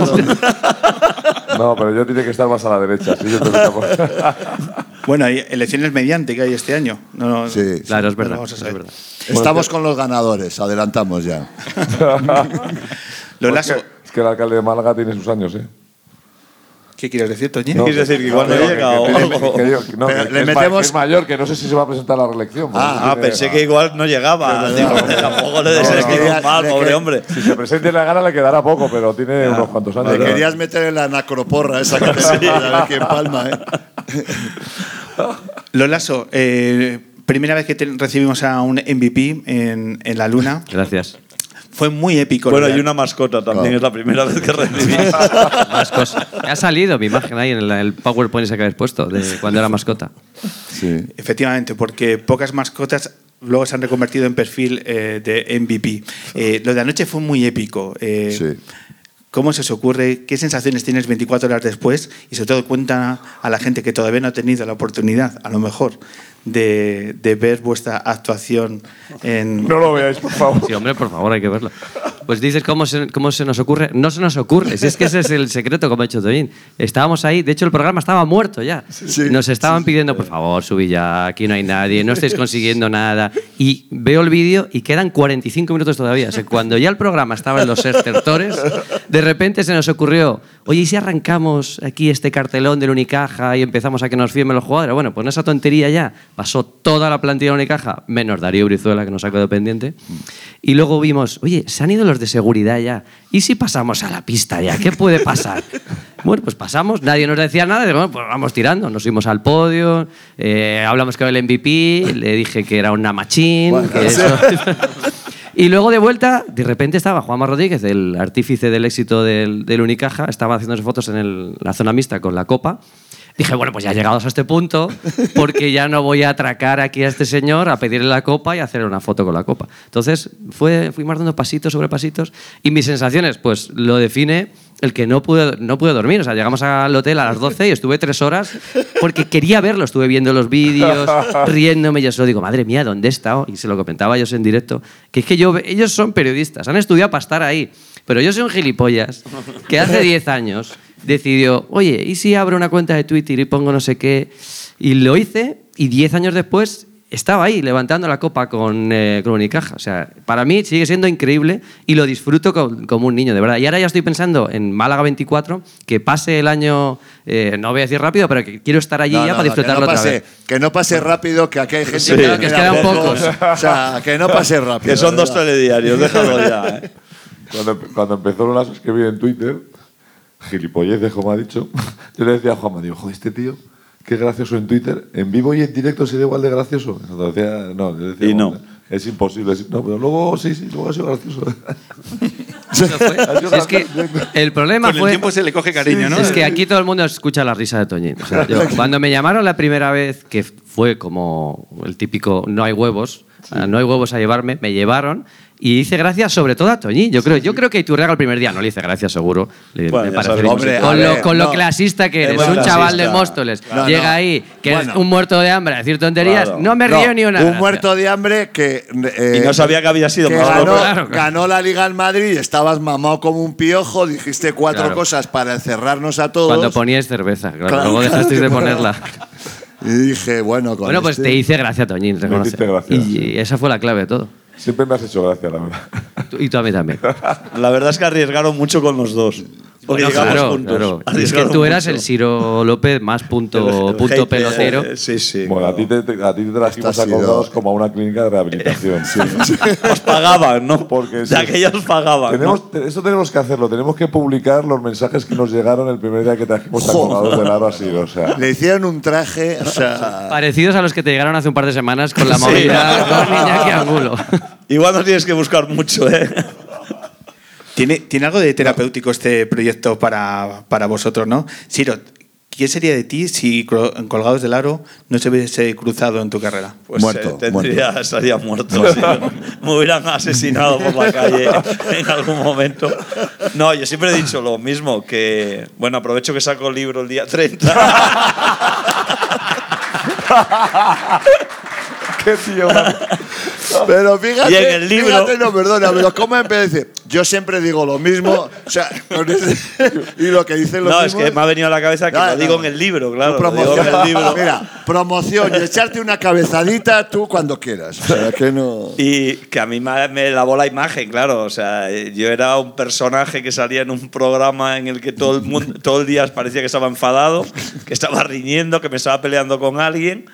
No, pero yo tiene que estar más a la derecha. sí, yo te lo digo. Bueno, hay elecciones mediante que hay este año. No, no, Sí, Claro, es verdad. lo vamos a es saber. verdad. Estamos con los ganadores, adelantamos ya. Lolaso, Es que el alcalde de Málaga tiene sus años, ¿eh? ¿Qué quieres decir, Toñín? No, ¿Quieres decir que igual no que- llega que- o que- algo? que que no, que- le que metemos- que es mayor, que no sé si se va a presentar a la reelección. Ah, tiene- pensé que igual no llegaba. Digo, tampoco le No, no, deseamos no, mal, le- pobre hombre. Si se presente la gana le quedará poco, pero tiene unos cuantos años. Le querías meter en la nacroporra esa que tenemos, a ver quién palma, ¿eh? Lolaso, eh, primera vez que te- recibimos a un MVP en, en la Luna. Gracias. Fue muy épico. Bueno, y una mascota también, Claro. es la primera vez que recibí. Más cosas. Ha salido mi imagen ahí en el, el PowerPoint ese que habéis puesto de cuando era mascota. Sí. Efectivamente, porque pocas mascotas luego se han reconvertido en perfil eh, de MVP. Eh, lo de anoche fue muy épico. Eh, Sí. ¿Cómo se os ocurre? ¿Qué sensaciones tienes 24 horas después? Y sobre todo cuenta a la gente que todavía no ha tenido la oportunidad, a lo mejor, de, de ver vuestra actuación en... No lo veáis, por favor. Sí, hombre, por favor, hay que verlo. Pues dices, ¿cómo se, ¿cómo se nos ocurre? No se nos ocurre, si es que ese es el secreto, como ha hecho Toñín. Estábamos ahí, de hecho el programa estaba muerto ya. Sí, nos estaban pidiendo, por favor, subí ya, aquí no hay nadie, no estáis consiguiendo nada. Y veo el vídeo y quedan 45 minutos todavía. O sea, cuando ya el programa estaba en los estertores, de repente se nos ocurrió, oye, ¿y si arrancamos aquí este cartelón del Unicaja y empezamos a que nos firmen los jugadores? Bueno, pues en esa tontería ya pasó toda la plantilla de Unicaja, menos Darío Brizuela, que nos ha quedado pendiente. Y luego vimos, oye, se han ido los de seguridad ya. ¿Y si pasamos a la pista ya? ¿Qué puede pasar? Bueno, pues pasamos, nadie nos decía nada, y bueno, pues vamos tirando. Nos fuimos al podio, eh, hablamos con el MVP, le dije que era una machín. Bueno, que sí. eso- y luego de vuelta, de repente estaba Juanma Rodríguez, el artífice del éxito del, del Unicaja, estaba haciéndose fotos en el- la zona mixta con la copa. Dije, bueno, pues ya llegados a este punto, porque ya no voy a atracar aquí a este señor a pedirle la copa y hacerle una foto con la copa. Entonces, fue, fuimos dando pasitos sobre pasitos y mis sensaciones, pues lo define el que no pude, no pude dormir. O sea, llegamos al hotel a las 12 y estuve tres horas porque quería verlo. Estuve viendo los vídeos, riéndome. Yo solo digo, madre mía, ¿dónde he estado? Y se lo comentaba ellos en directo. Que es que yo, ellos son periodistas, han estudiado para estar ahí. Pero yo soy un gilipollas que hace 10 años decidió, oye, ¿y si abro una cuenta de Twitter y pongo no sé qué? Y lo hice y 10 años después estaba ahí levantando la copa con, eh, con Unicaja. O sea, para mí sigue siendo increíble y lo disfruto co- como un niño, de verdad. Y ahora ya estoy pensando en Málaga 24, que pase el año, eh, no voy a decir rápido, pero que quiero estar allí No, ya no, para disfrutarlo que no otra pase, vez. Que no pase rápido, que aquí hay gente Sí. que, Claro, que quedan pocos. O sea, que no pase rápido. Que son dos telediarios, déjalo ya. ¿eh? Cuando, cuando empezó Lolas a escribir en Twitter, gilipolleces, como ha dicho, yo le decía a Juanma, digo, joder, este tío, qué gracioso en Twitter, en vivo y en directo sería igual de gracioso. Entonces decía, no, yo decía, Y no. "Hombre, Es imposible. es- no, pero luego sí, sí, luego ha sido gracioso. Fue. Es que el problema Con el fue. tiempo se le coge cariño, ¿no? Es que aquí todo el mundo escucha la risa de Toñín. O sea, yo, cuando me llamaron la primera vez, que fue como el típico no hay huevos, ah, no hay huevos a llevarme, me llevaron y hice gracias sobre todo a Toñín. Yo creo, yo creo que Iturriaga el primer día no le hice gracias seguro. Le- Bueno, me ya parece sabemos. Hombre, con, a lo, ver, con lo no. clasista que Es eres, un clasista. chaval de Móstoles, No, llega no. ahí, que es Bueno. un muerto de hambre a decir tonterías, Claro. no me No, río ni una. Un gracia. muerto de hambre que. eh, Y no sabía que había sido que ganó, Claro, claro. ganó la Liga en Madrid, estabas mamado como un piojo, dijiste cuatro Claro. cosas para encerrarnos a todos. Cuando poníais cerveza, claro, Claro, luego claro dejasteis de ponerla. Y dije, bueno, con Bueno, pues este- te hice gracia, Toñín, reconoce. hiciste gracia. Y esa fue la clave de todo. Siempre me has hecho gracia, la verdad. Tú- Y tú a mí también. La verdad es que arriesgaron mucho con los dos. Porque Bueno, llegamos claro, juntos. claro. Es que tú eras mucho. el Ciro López más punto, El- el punto pelotero. Sí, sí. Bueno, a ti te, a ti te trajimos acordados como a una clínica de rehabilitación. Os pagaban, ¿no? Porque de sí. aquellos pagaban. ¿no? Tenemos, te- Eso tenemos que hacerlo. Tenemos que publicar los mensajes que nos llegaron el primer día que trajimos a Colgados del Aro así. O sea, Le hicieron un traje, o sea. Parecidos a los que te llegaron hace un par de semanas con la Sí. movida con Iñaki Angulo. Igual no tienes que buscar mucho, ¿eh? ¿Tiene, tiene algo de terapéutico este proyecto para, para vosotros, ¿no? Siro, ¿qué sería de ti si Colgados del Aro no se hubiese cruzado en tu carrera? Pues Muerto, eh, tendría, estaría muerto. sí. Me hubieran asesinado por la calle en algún momento. No, yo siempre he dicho lo mismo, que, bueno, aprovecho que saco el libro el día 30. qué tío. Pero fíjate, Y en el libro- fíjate, no, perdona, pero ¿cómo empecé a decir? Yo siempre digo lo mismo, o sea, y lo que dicen los No, es mismos- que me ha venido a la cabeza que No, lo no. digo en el libro, claro. Promoción, en el libro. Mira, promoción y echarte una cabezadita tú cuando quieras. O sea, que no. Y que a mí me, lavó la imagen, claro. O sea, yo era un personaje que salía en un programa en el que todo el, mundo, todo el día parecía que estaba enfadado, que estaba riñendo, que me estaba peleando con alguien,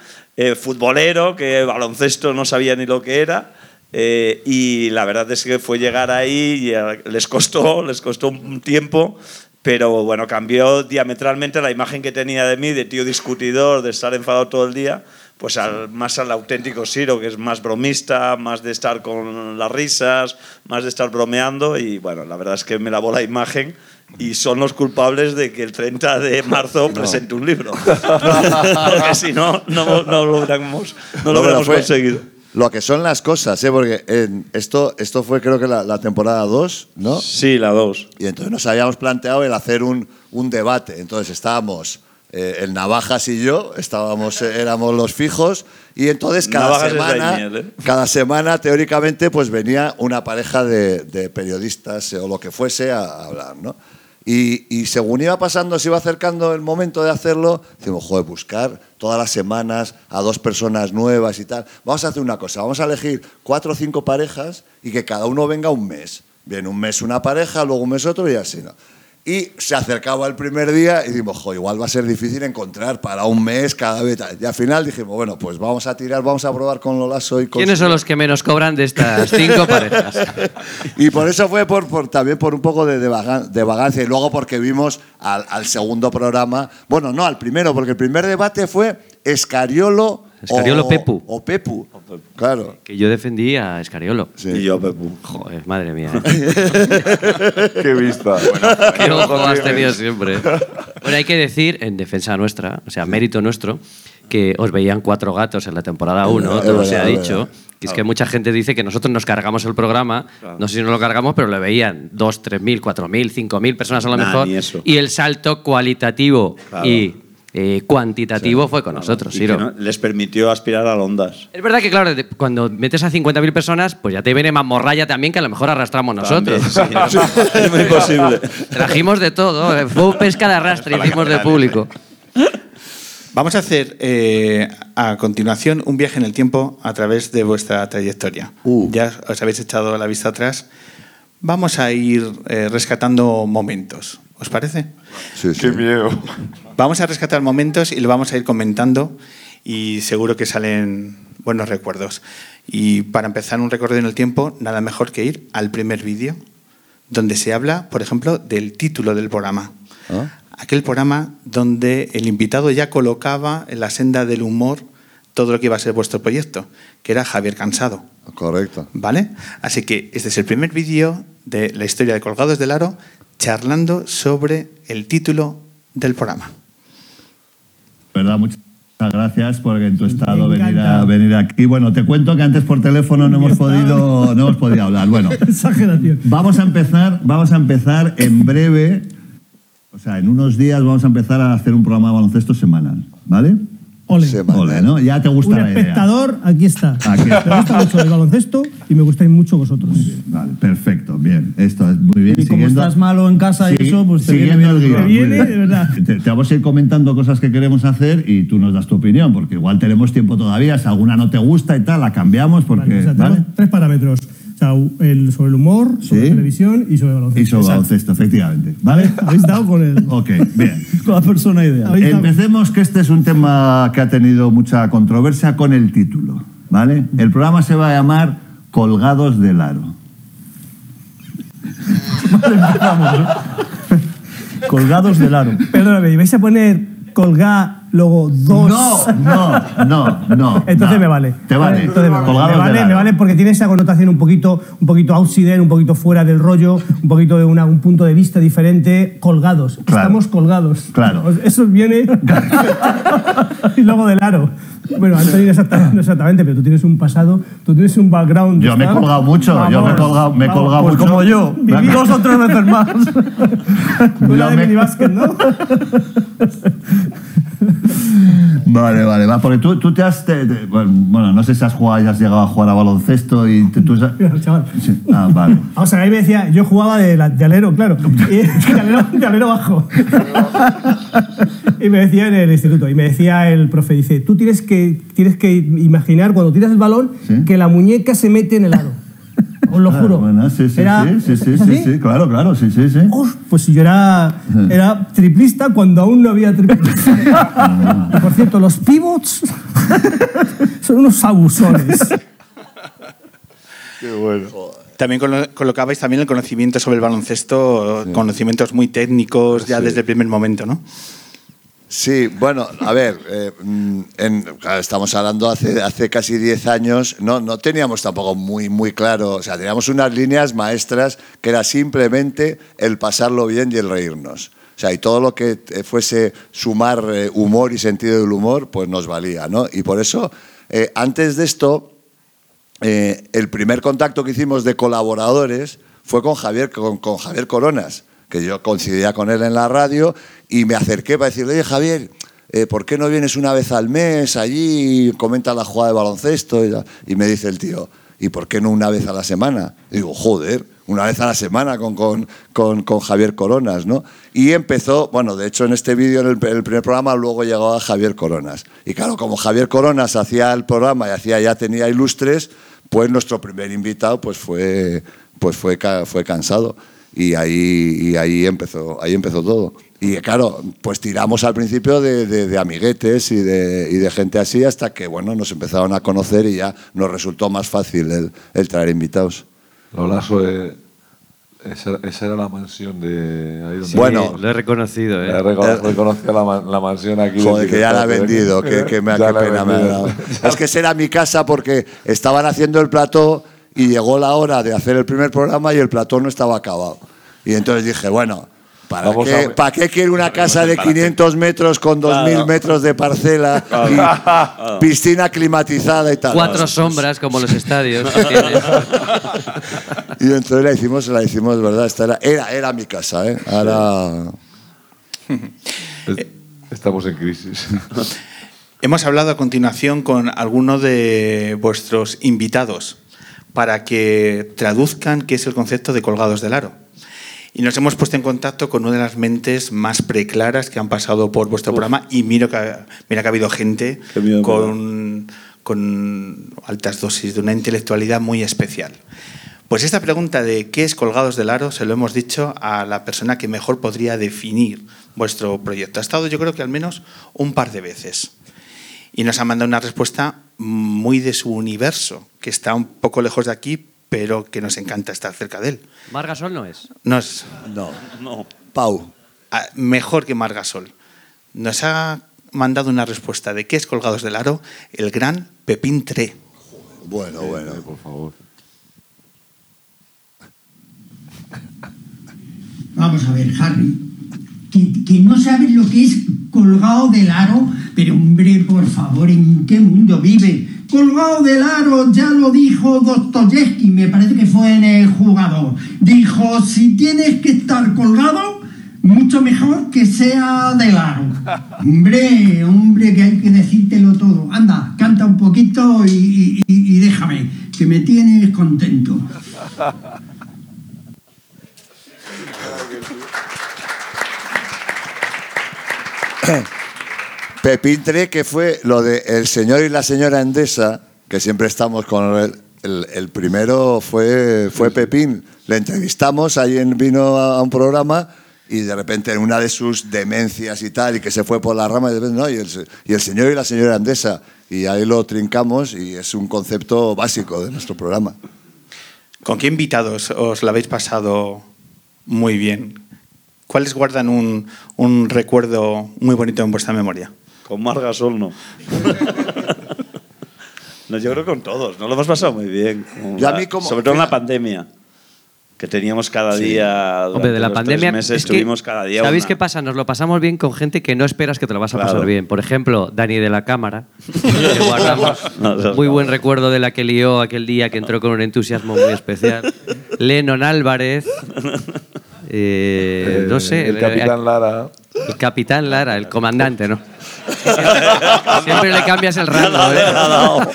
eh, futbolero, que baloncesto no sabía ni lo que era. eh, y la verdad es que fue llegar ahí y eh, les costó, les costó un tiempo, pero bueno, cambió diametralmente la imagen que tenía de mí, de tío discutidor, de estar enfadado todo el día, pues al, más al auténtico Siro, que es más bromista, más de estar con las risas, más de estar bromeando y bueno, la verdad es que me lavó la imagen y son los culpables de que el 30 de marzo presente un libro. Porque si no, no, no lo hubiéramos, no lo No, hubiéramos conseguido. Lo que son las cosas, ¿eh? Porque en esto, esto fue creo que la, la temporada 2, ¿no? Sí, la 2. Y entonces nos habíamos planteado el hacer un, un debate. Entonces estábamos eh, el Navajas y yo, estábamos, eh, éramos los fijos, y entonces cada Navajas semana, ¿eh? cada semana, teóricamente, pues venía una pareja de, de periodistas eh, o lo que fuese a, a hablar, ¿no? Y, según iba pasando, se iba acercando el momento de hacerlo, decimos, joder, buscar todas las semanas a dos personas nuevas y tal. Vamos a hacer una cosa, vamos a elegir cuatro o cinco parejas y que cada uno venga un mes. Bien, un mes una pareja, luego un mes otro y así, ¿no? Y se acercaba el primer día y dijimos, jo, igual va a ser difícil encontrar para un mes cada vez. Y al final dijimos, bueno, pues vamos a tirar, vamos a probar con Lolaso y con... ¿Quiénes son los que menos cobran de estas cinco parejas? Y por eso fue por, por- también por un poco de, de, vaga- de vagancia. Y luego porque vimos al, al segundo programa, bueno, no, al primero, porque el primer debate fue Escariolo, Escariolo o, Pepu. O Pepu. Claro. Que yo defendí a Escariolo. Y yo, Pepu. Joder, madre mía. Qué vista. Qué ojo has tenido siempre. Bueno, hay que decir, en defensa nuestra, o sea, mérito nuestro, que os veían cuatro gatos en la temporada 1, Es todo verdad, se ha dicho. Que es que mucha gente dice que nosotros nos cargamos el programa, no sé si nos lo cargamos, pero lo veían dos, tres mil, cuatro mil, cinco mil personas a lo Nah, mejor. Y el salto cualitativo Claro. y eh, cuantitativo fue con nosotros, Y Siro. que no- les permitió aspirar a Ondas. Es verdad que, claro, cuando metes a 50.000 personas, pues ya te viene más morralla también que a lo mejor arrastramos nosotros. También, sí, es muy posible. Trajimos de todo. eh, Fue pesca de arrastre, hicimos de público. Vamos a hacer eh, a continuación un viaje en el tiempo a través de vuestra trayectoria. Uh. Ya os habéis echado la vista atrás. Vamos a ir eh, rescatando momentos. ¿Os parece? Sí, sí. Qué miedo. Vamos a rescatar momentos y lo vamos a ir comentando y seguro que salen buenos recuerdos. Y para empezar un recorrido en el tiempo, nada mejor que ir al primer vídeo, donde se habla, por ejemplo, del título del programa. ¿Ah? Aquel programa donde el invitado ya colocaba en la senda del humor todo lo que iba a ser vuestro proyecto, que era Javier Cansado. Correcto. ¿Vale? Así que este es el primer vídeo de la historia de Colgados del Aro, charlando sobre el título del programa. ¿Verdad? Muchas gracias por en tu estado venir, a, venir aquí. Bueno, te cuento que antes por teléfono no hemos podido, no hemos podido hablar. Bueno, Exageración. vamos a empezar, vamos a empezar en breve. O sea, en unos días vamos a empezar a hacer un programa de baloncesto semanal, ¿vale? Ole. Ole, ¿no? Ya te gusta Un la idea. espectador, aquí está. Aquí está. Me gusta mucho el baloncesto y me gustáis mucho vosotros. Vale, perfecto, bien. Esto es muy bien. Y como estás malo en casa y eso, pues te viene siguiendo bien. el guion, Te viene, muy bien. de verdad. Te, te vamos a ir comentando cosas que queremos hacer y tú nos das tu opinión, porque igual tenemos tiempo todavía. Si alguna no te gusta y tal, la cambiamos porque. Vale, o sea, ¿vale? tenemos tres parámetros. O sea, el, sobre el humor, sobre Sí. televisión y sobre baloncesto. Y sobre Exacto. baloncesto, efectivamente. ¿Vale? Habéis dado con el... Ok, bien. con la persona ideal. Empecemos que este es un tema que ha tenido mucha controversia con el título, ¿vale? El programa se va a llamar Colgados del Aro. Vale, empezamos, ¿no? Colgados del aro. Perdóname, ¿y vais a poner colgar luego dos? No, no, no, no. Entonces no. me vale. Te vale. Entonces me vale. Me vale, me vale porque tiene esa connotación un poquito, un poquito outsider, un poquito fuera del rollo, un poquito de una- un punto de vista diferente. Colgados. Claro. Estamos colgados. Claro. Eso viene. y luego del aro. Bueno, Antonio no exacta- no exactamente, pero tú tienes un pasado, tú tienes un background. Yo me he colgado mucho, yo me he colgado- me he colgado pues mucho. como yo, Viví- dos o tres veces más. Tú la Yo de me- minibásquet, ¿no? Vale, vale, va, porque tú, tú te has... te- te- bueno, no sé si has jugado y has llegado a jugar a baloncesto y te- tú... Mira, chaval. Sí, Ah, vale. O sea, ahí me decía, yo jugaba de, la- de alero, claro. Y, de, alero, de alero bajo. y me decía en el instituto, y me decía el profe, dice, tú tienes que, tienes que imaginar cuando tiras el balón Sí. que la muñeca se mete en el aro. Os lo Ah, juro. bueno, sí, sí, Era- sí, sí, sí, claro, claro, sí, sí, sí. Uf, pues yo era, era triplista cuando aún no había triplista. Y por cierto, los pivots son unos abusones. Qué bueno. También colo- colocabais también el conocimiento sobre el baloncesto, conocimientos muy técnicos ya Sí. desde el primer momento, ¿no? Sí, bueno, a ver, eh, mm, estamos hablando hace, hace casi 10 años, no, no teníamos tampoco muy, muy claro, o sea, teníamos unas líneas maestras que era simplemente el pasarlo bien y el reírnos. O sea, y todo lo que fuese sumar eh, humor y sentido del humor, pues nos valía, ¿no? Y por eso, eh, antes de esto, el primer contacto que hicimos de colaboradores fue con Javier, con, con Javier Coronas, que yo coincidía con él en la radio y me acerqué para decirle, oye Javier, eh, ¿por qué no vienes una vez al mes allí y comentas la jugada de baloncesto? Y, me dice el tío, ¿y por qué no una vez a la semana? Y digo, joder, una vez a la semana con, con, con, con Javier Coronas, ¿no? Y empezó, bueno, de hecho en este vídeo, en el, en el primer programa, luego llegaba Javier Coronas. Y claro, como Javier Coronas hacía el programa y hacía, ya tenía ilustres, pues nuestro primer invitado pues fue, pues fue, fue cansado. Y ahí, y ahí, empezó, ahí empezó todo. Y claro, pues tiramos al principio de, de- de amiguetes y de, y de gente así hasta que bueno, nos empezaron a conocer y ya nos resultó más fácil el, el traer invitados. Lolaso, eh, esa, esa era la mansión de ahí donde Bueno. lo he reconocido, ¿eh? He reconocido la, man- la mansión aquí. Joder, que ya la he director, vendido, que- que, me, qué pena me ha dado. Es que esa era mi casa porque estaban haciendo el plató y llegó la hora de hacer el primer programa y el plató no estaba acabado. Y entonces dije, bueno, ¿para qué, a ver. ¿para qué quiero una casa de 500 metros con 2.000 Claro. metros de parcela y piscina climatizada y tal? Cuatro sombras como los estadios. Y entonces la hicimos, la hicimos, ¿verdad? Esta era, era, era mi casa, ¿eh? Ahora... Estamos en crisis. Hemos hablado a continuación con algunos de vuestros invitados para que traduzcan qué es el concepto de colgados del aro. Y nos hemos puesto en contacto con una de las mentes más preclaras que han pasado por vuestro programa y mira que, mira que ha habido gente miedo con, con altas dosis de una intelectualidad muy especial. Pues esta pregunta de qué es Colgados del Aro se lo hemos dicho a la persona que mejor podría definir vuestro proyecto. Ha estado yo creo que al menos un par de veces. Y nos ha mandado una respuesta muy de su universo, que está un poco lejos de aquí, pero que nos encanta estar cerca de él. Margasol no es. No es No, No. Pau. ah, mejor que Margasol. Nos ha mandado una respuesta de qué es Colgados del Aro el gran Pepín Tre. Bueno, bueno. Por favor. Vamos a ver, Harry. Que, que no sabes lo que es colgado del aro. Pero hombre, por favor, ¿en qué mundo vive? Colgado del aro, ya lo dijo Dostoyevsky, me parece que fue en el jugador. Dijo, si tienes que estar colgado, mucho mejor que sea del aro. Hombre, hombre, que hay que decírtelo todo. Anda, canta un poquito y, y- y- y déjame, que me tienes contento. Pepín Tre, que fue lo de el señor y la señora Endesa, que siempre estamos con el, el- el primero fue, fue Pepín. Le entrevistamos, ahí vino a, un programa y de repente en una de sus demencias y tal, y que se fue por la rama, y, de repente, no, y, el, y el señor y la señora Endesa. Y ahí lo trincamos y es un concepto básico de nuestro programa. ¿Con qué invitados os la habéis pasado muy bien? ¿Cuáles guardan un, un recuerdo muy bonito en vuestra memoria? Con Marga Sol no. no, yo creo que con todos. Nos lo hemos pasado muy bien. Yo a mí como- sobre todo en la pandemia. Que teníamos cada Sí. día. Hombre, de la los pandemia. Tres meses es que, tuvimos cada día. ¿Sabéis una- qué pasa? Nos lo pasamos bien con gente que no esperas que te lo vas a Claro. pasar bien. Por ejemplo, Dani de la Cámara. que guardamos No, eso es muy no. buen recuerdo de la que lió aquel día que entró con un entusiasmo muy especial. Lennon Álvarez. Eh, no sé. El capitán Lara. El capitán Lara, el comandante, ¿no? Siempre le cambias el rango. ¿eh?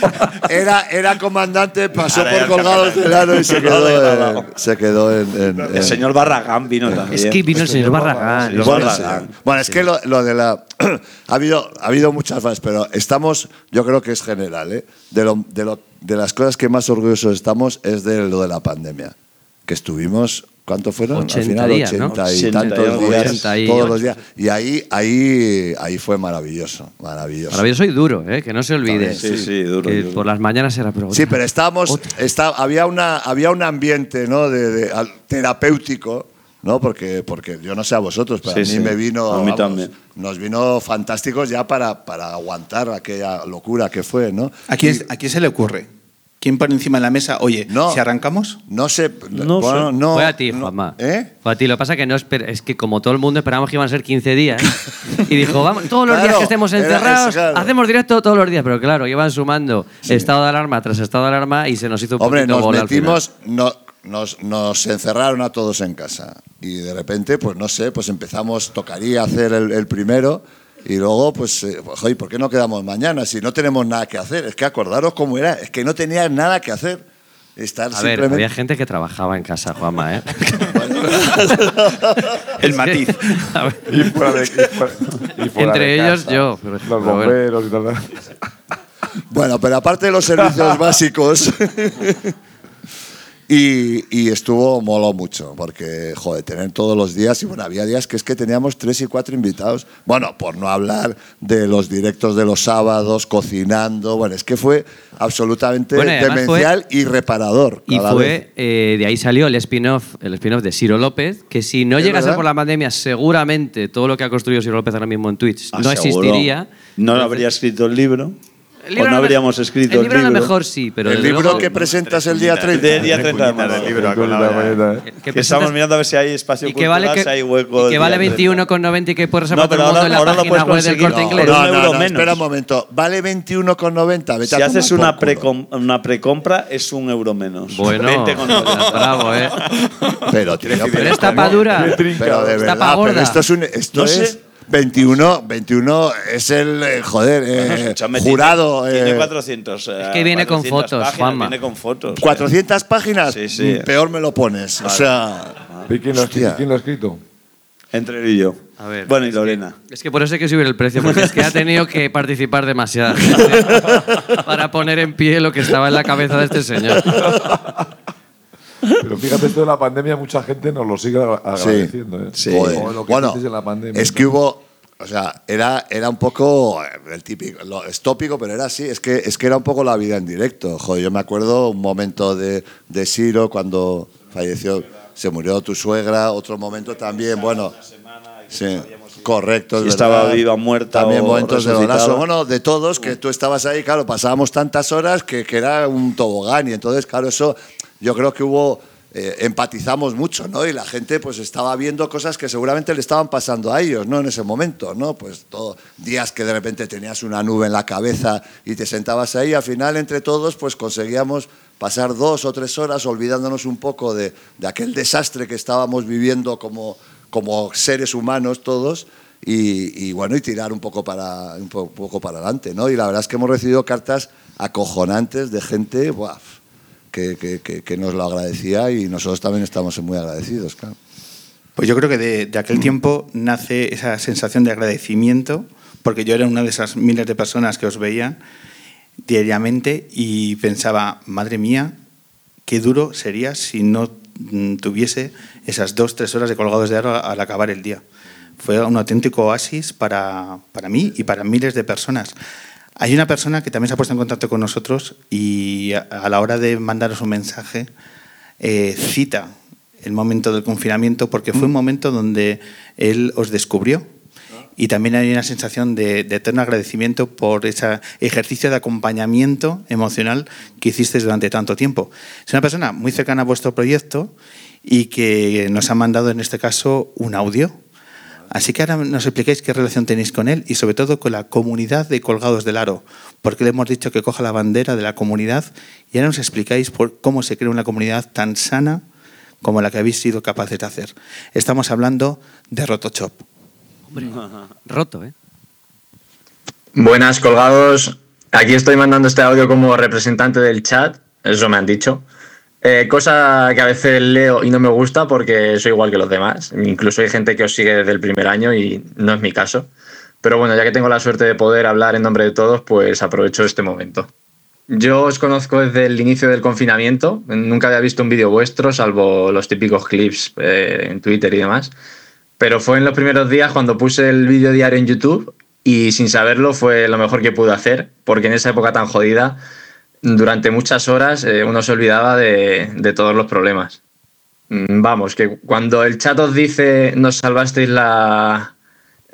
Era, era comandante, pasó Ahora por capitán. del aro y se quedó, en, se quedó en, en- El en- señor Barragán vino también. Es que vino el señor Barragán. Señor Bueno, Barragán. sí. Bueno, es que lo, lo de la. ha, habido, ha habido muchas fases, pero estamos. Yo creo que es general, ¿eh? De, lo, de, lo- de las cosas que más orgullosos estamos es de lo de la pandemia. Que estuvimos. ¿Cuánto fueron? 80 Al final, días, ¿no? 80 y 80 tantos días. días. 88. Todos los días. Y ahí, ahí, ahí fue maravilloso. Maravilloso. Maravilloso y duro, ¿eh? que no se olvide. Sí, sí, duro, Que duro. Por las mañanas era pero Sí, pero estábamos, está, había, una, había un ambiente ¿no? de, de- al- terapéutico, ¿no? Porque, porque yo no sé a vosotros, pero Sí, a mí sí. me vino, A mí vamos, también. nos vino fantásticos ya para, para aguantar aquella locura que fue, ¿no? ¿A quién, ¿A quién se le ocurre? ¿Quién pone encima de la mesa? Oye, No. si arrancamos. No sé, No bueno, sé. no, Fue a ti, no- Juanma. ¿Eh? Fue a ti. Lo que pasa es que no esper- es que como todo el mundo esperábamos que iban a ser 15 días y dijo, vamos, todos los días Claro, que estemos encerrados, eso, claro. hacemos directo todos los días, pero claro, iban sumando estado de alarma tras estado de alarma y se nos hizo un Hombre, poquito nos bola al final. metimos, no, nos, nos encerraron a todos en casa y de repente, pues no sé, pues empezamos, tocaría hacer el, el primero y luego, pues, eh, oye, ¿por qué no quedamos mañana si no tenemos nada que hacer? Es que acordaros cómo era, es que no tenía nada que hacer. Estar A ver, había gente que trabajaba en casa, Juanma, ¿eh? El matiz. A ver, Y fuera de, y fuera- y fuera Entre de ellos, casa. yo, pero- Los bomberos y tal. Bueno, pero aparte de los servicios básicos. Y, y estuvo, moló mucho, porque, joder, tener todos los días, y bueno, había días que es que teníamos tres y cuatro invitados. Bueno, por no hablar de los directos de los sábados, cocinando, bueno, es que fue absolutamente Bueno, demencial y reparador. Y fue, eh, de ahí salió el spin-off el spin-off de Ciro López, que si no llegase verdad. por la pandemia, seguramente todo lo que ha construido Ciro López ahora mismo en Twitch Ah, no existiría. No habría escrito el libro. El libro o no habríamos escrito el el libro. libro. a lo mejor sí, pero el libro luego- que presentas el día 30. De día 30 de marzo. Del libro, ¿eh? que Que presentas- estamos mirando a ver si hay espacio y que vale, cultural, que, si hay hueco. y el que vale día 30. 21,90 y que puedes No, repartir pero el mundo ahora- en la página web del corte No, inglés. No, no, no, espera un momento. Vale 21,90. Vete Si haces una, precom- una precompra, es un euro menos. Bueno, 20,90. bravo, ¿eh? Pero, tío, Pero es tapa dura. Pero de verdad, pero esto es un. Esto No es sé. 21, 21 es el, eh, joder, eh, jurado. Tiene, tiene eh, 400. eh, Es que viene con 400 fotos, páginas, Juanma. Viene con fotos. 400 páginas, Sí, sí. peor me lo pones. O sea, ¿Y quién lo, ha escrito? ¿Quién lo ha escrito? Entre él y yo. A ver, bueno, y es que- Lorena. Es que por eso hay que subir el precio, porque es que ha tenido que participar demasiada gente para poner en pie lo que estaba en la cabeza de este señor. Pero fíjate, esto de la pandemia, mucha gente nos lo sigue agra- agradeciendo. ¿eh? Sí. joder. Joder, lo que bueno, en la pandemia. es que hubo. O sea, era, era un poco eh, el típico, lo, es tópico, pero era así. Es que, es que era un poco la vida en directo. Joder, yo me acuerdo un momento de, de Siro cuando falleció, se murió tu suegra. Otro momento también, bueno. Sí, correcto. es Si estaba verdad. viva, muerta También o momentos de golazo. Bueno, de todos, que tú estabas ahí, claro, pasábamos tantas horas que, que era un tobogán. Y entonces, claro, eso yo creo que hubo eh, empatizamos mucho, ¿no? Y la gente pues estaba viendo cosas que seguramente le estaban pasando a ellos, ¿no? En ese momento, ¿no? Pues todo, días que de repente tenías una nube en la cabeza y te sentabas ahí, al final entre todos pues conseguíamos pasar dos o tres horas olvidándonos un poco de, aquel desastre que estábamos viviendo como, como seres humanos todos y, bueno, y tirar un poco para, un po- poco para adelante, ¿no? Y la verdad es que hemos recibido cartas acojonantes de gente, ¡buah! Que, nos lo agradecía y nosotros también estamos muy agradecidos. Pues yo creo que de, aquel tiempo nace esa sensación de agradecimiento, porque yo era una de esas miles de personas que os veían diariamente y pensaba, madre mía, qué duro sería si no mm, tuviese esas dos, tres horas de colgados de aro al acabar el día. Fue un auténtico oasis para, para mí y para miles de personas. Hay una persona que también se ha puesto en contacto con nosotros y a, la hora de mandaros un mensaje eh, cita el momento del confinamiento porque fue un momento donde él os descubrió. Y también hay una sensación de, de eterno agradecimiento por ese ejercicio de acompañamiento emocional que hicisteis durante tanto tiempo. Es una persona muy cercana a vuestro proyecto y que nos ha mandado en este caso un audio. Así que ahora nos explicáis qué relación tenéis con él y sobre todo con la comunidad de Colgados del Aro, porque le hemos dicho que coja la bandera de la comunidad y ahora nos explicáis por cómo se crea una comunidad tan sana como la que habéis sido capaces de hacer. Estamos hablando de Rotochop. Hombre, roto, ¿eh? Buenas, colgados. Aquí estoy mandando este audio como representante del chat, eso me han dicho. Eh, cosa que a veces leo y no me gusta porque soy igual que los demás. Incluso hay gente que os sigue desde el primer año y no es mi caso. Pero bueno, ya que tengo la suerte de poder hablar en nombre de todos, pues aprovecho este momento. Yo os conozco desde el inicio del confinamiento. Nunca había visto un vídeo vuestro, salvo los típicos clips eh, en Twitter y demás. Pero fue en los primeros días cuando puse el vídeo diario en YouTube y sin saberlo fue lo mejor que pude hacer, porque en esa época tan jodida, durante muchas horas eh, uno se olvidaba de, todos los problemas. Mm, Vamos, que cuando el chat os dice nos salvasteis la,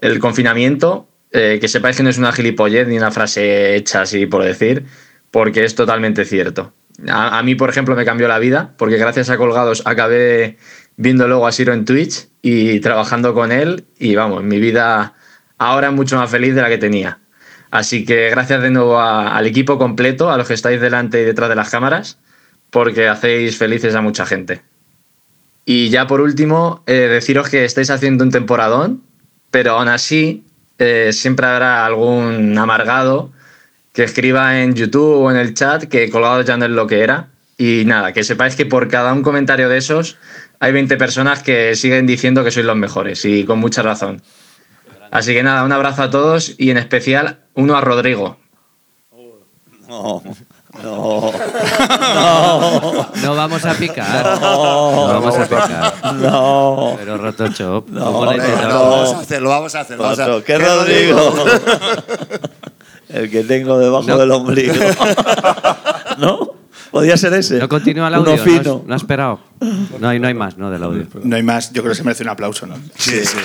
el confinamiento, eh, que sepáis que no es una gilipollez ni una frase hecha así por decir, porque es totalmente cierto. A, a mí, por ejemplo, me cambió la vida, porque gracias a Colgados acabé viendo luego a Siro en Twitch y trabajando con él, y vamos, mi vida ahora es mucho más feliz de la que tenía. Así que gracias de nuevo al equipo completo, a los que estáis delante y detrás de las cámaras, porque hacéis felices a mucha gente. Y ya por último, eh, deciros que estáis haciendo un temporadón, pero aún así eh, siempre habrá algún amargado que escriba en YouTube o en el chat que colgado ya no es lo que era. Y nada, que sepáis que por cada un comentario de esos hay 20 personas que siguen diciendo que sois los mejores y con mucha razón. Así que nada, un abrazo a todos y en especial uno a Rodrigo. No, no, no. No vamos a picar. No, vamos a picar. No. Pero Rotochop. No, ¿cómo le no, no. Lo vamos a hacer, lo vamos a hacer. vamos a- ¿Qué ¿Qué Rodrigo? El que tengo debajo No. del ombligo. ¿No? Podía ser ese. No continúa el Uno audio. ¿no fino. has- No ha esperado. No hay, no hay más, ¿no? Del audio. No hay más, yo creo que se merece un aplauso, ¿no? Sí, sí,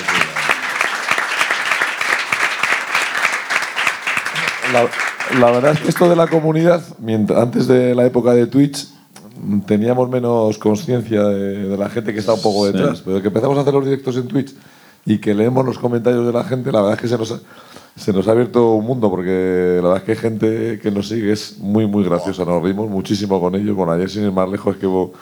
La, la verdad es que esto de la comunidad, mientras, antes de la época de Twitch, teníamos menos conciencia de, de la gente que está un poco detrás. Sí. Pero que empezamos a hacer los directos en Twitch y que leemos los comentarios de la gente, la verdad es que se nos ha, se nos ha abierto un mundo porque la verdad es que hay gente que nos sigue, es muy, muy graciosa. Nos reímos muchísimo con ellos. Bueno, ayer sin ir más lejos es que hubo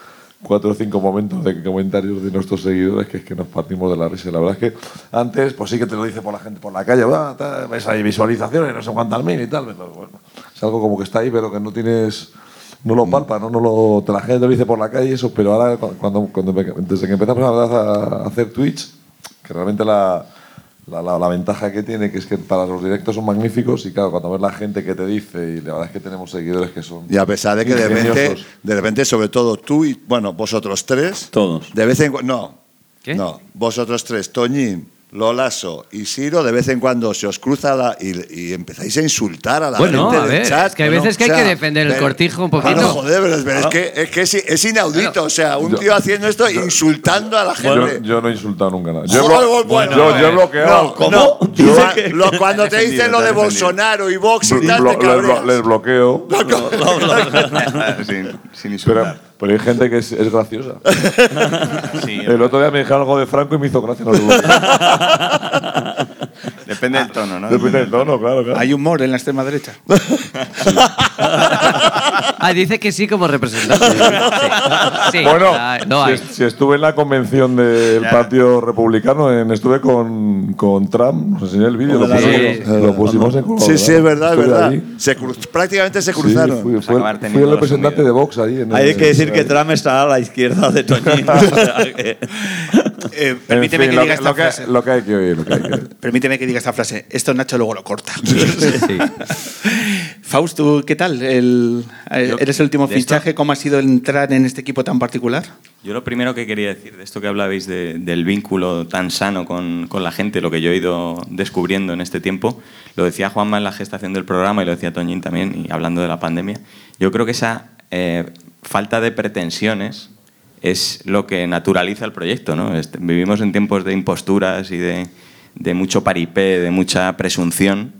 cuatro o cinco momentos de comentarios de nuestros seguidores que es que nos partimos de la risa. La verdad es que antes, pues sí que te lo dice por la gente por la calle, "Va, tal, ves ahí visualizaciones, no sé cuántas mil y tal. pero bueno, es algo como que está ahí, pero que no tienes. No lo palpa, ¿no? no lo, te la gente te lo dice por la calle y eso, pero ahora cu- cuando, cuando me- desde que empezamos a hacer Twitch, que realmente la, la, la- la ventaja que tiene que es que para los directos son magníficos y claro, cuando ves la gente que te dice y la verdad es que tenemos seguidores que son Y a pesar de que de repente, de repente, sobre todo tú y, bueno, vosotros tres. Todos. De vez en cuando. No. No, vosotros tres, Toñín, Lolaso y Siro, de vez en cuando se os cruza la, y, y empezáis a insultar a la Bueno, gente a del ver, chat. es que hay ¿no? veces que hay O sea, que defender el pero- cortijo un poquito. Claro, joder, pero, es- Claro. que, es, que es, es inaudito. O sea, un Yo- tío haciendo esto insultando a la gente. Yo, yo no he insultado nunca nada. Yo, he Joder, blo- bueno, yo- yo he bloqueado. no, ¿cómo? Yo- lo- cuando te dicen lo de Bolsonaro y Vox y tal, te cabreas. les bloqueo. sin, sin insultar. Pero hay gente que es, es graciosa. el otro día me dijeron algo de Franco y me hizo gracia. No. Depende del tono, ¿no? Depende del tono, claro, claro. Hay humor en la extrema derecha. Ah, dice que sí como representante. Sí. Sí, bueno, no si, hay. si estuve en la convención del Ya. Partido Republicano, en- estuve con, con Trump, nos enseñé el vídeo, lo, Sí. pusimos- lo pusimos en color. Sí, sí, es verdad, es verdad. Se prácticamente se Sí, cruzaron. fui, fui- fui el representante de Vox ahí. En Hay el- que decir que Trump está a la izquierda de Toñín. En permíteme fin, que lo, diga esta lo que, frase. lo que hay que oír, lo que hay que oír. Permíteme que diga esta frase. Esto Nacho luego lo corta. Fausto, ¿qué tal? El- eh, Yo- ¿Eres el último de esto- fichaje? ¿Cómo ha sido entrar en este equipo tan particular? Yo lo primero que quería decir de esto que hablabais de- del vínculo tan sano con, con la gente, lo que yo he ido descubriendo en este tiempo, lo decía Juanma en la gestación del programa y lo decía Toñín también, y hablando de la pandemia, yo creo que esa eh, falta de pretensiones es lo que naturaliza el proyecto. ¿no? Este- vivimos en tiempos de imposturas y de, de mucho paripé, de mucha presunción,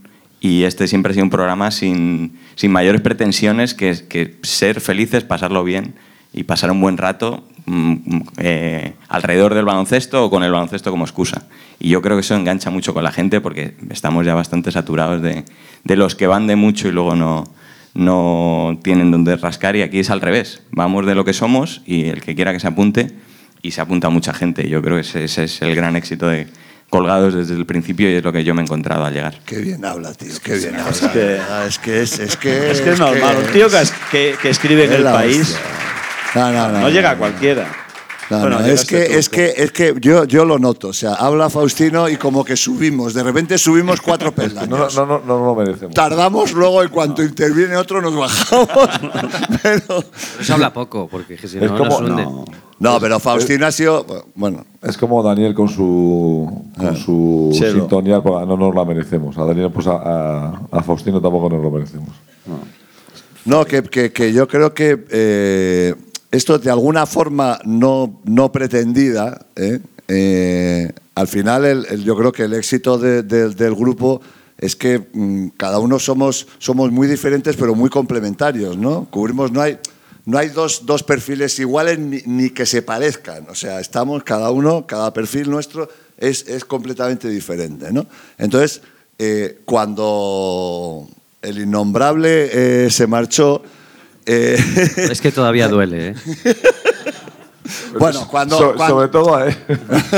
y este siempre ha sido un programa sin, sin mayores pretensiones que, que ser felices, pasarlo bien y pasar un buen rato mm, mm, eh, alrededor del baloncesto o con el baloncesto como excusa. Y yo creo que eso engancha mucho con la gente porque estamos ya bastante saturados de, de los que van de mucho y luego no, no tienen donde rascar y aquí es al revés. Vamos de lo que somos y el que quiera que se apunte y se apunta mucha gente. Yo creo que ese, ese es el gran éxito de Colgados desde el principio y es lo que yo me he encontrado al llegar. Qué bien habla, tío. Qué bien habla. Es que- Ah, es que es, es que Es que es normal. Un tío que, que, que escribe en el país. No, no, no. no llega a cualquiera. No, Bueno, no, es que, es que, es que yo, yo lo noto. O sea, habla Faustino y como que subimos. De repente subimos cuatro peldaños. No, no, no, no, no lo merecemos. Tardamos, luego en cuanto interviene otro nos bajamos. pero, Por eso habla poco, porque que si Es no como- nos hunde. no. no, pero Faustino ha sido. Bueno, Es como Daniel con su, con su Chelo. sintonía, pues, no nos la merecemos. A Daniel, pues a, a- a Faustino tampoco nos lo merecemos. No, que, que- que yo creo que eh, esto de alguna forma no, no pretendida, ¿eh? Eh, al final el- yo creo que el éxito de- de- del grupo es que mm, cada uno somos, somos muy diferentes pero muy complementarios, ¿no? Cubrimos, no hay, no hay dos, dos perfiles iguales ni, que se parezcan, o sea, estamos cada uno, cada perfil nuestro es, es completamente diferente, ¿no? Entonces, eh, cuando el innombrable se marchó, eh, Es que todavía duele, ¿eh? bueno, cuando, So- cuando- sobre todo a él.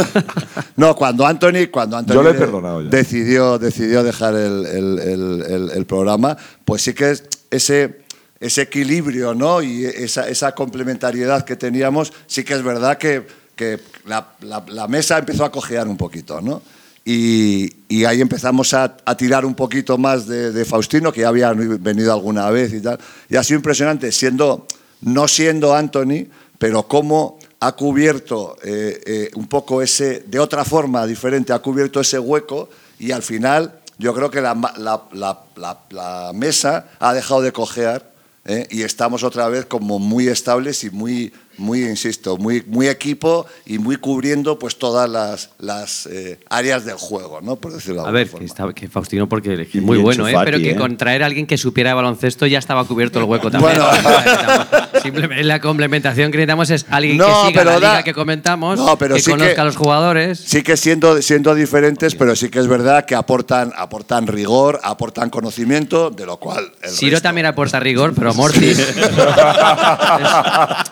no, cuando Anthony, cuando Anthony Yo le he de- perdonado ya. decidió, decidió dejar el, el- el- el- el programa, pues sí que es ese, ese equilibrio ¿no? y esa, esa complementariedad que teníamos, sí que es verdad que, que la, la- la mesa empezó a cojear un poquito. ¿no? Y, y ahí empezamos a, a tirar un poquito más de, de Faustino, que ya había venido alguna vez y tal. Y ha sido impresionante, siendo, no siendo Anthony, pero cómo ha cubierto eh, eh, un poco ese, de otra forma diferente, ha cubierto ese hueco y al final yo creo que la, la- la- la mesa ha dejado de cojear ¿eh? y estamos otra vez como muy estables y muy, muy insisto, muy, muy equipo y muy cubriendo pues todas las, las eh, áreas del juego, ¿no? Por decirlo de A ver, alguna que, forma. está, que Faustino, porque es muy bueno, ¿eh? Pero que ¿eh? con traer a alguien que supiera de baloncesto ya estaba cubierto el hueco también. Bueno. Simplemente la complementación que necesitamos es alguien No, que siga pero la da- liga que comentamos, No, pero que sí conozca que- a los jugadores. Sí que siendo, siendo diferentes, pero sí que es verdad que aportan, aportan rigor, aportan conocimiento, de lo cual el Ciro también aporta rigor, pero Mortis es,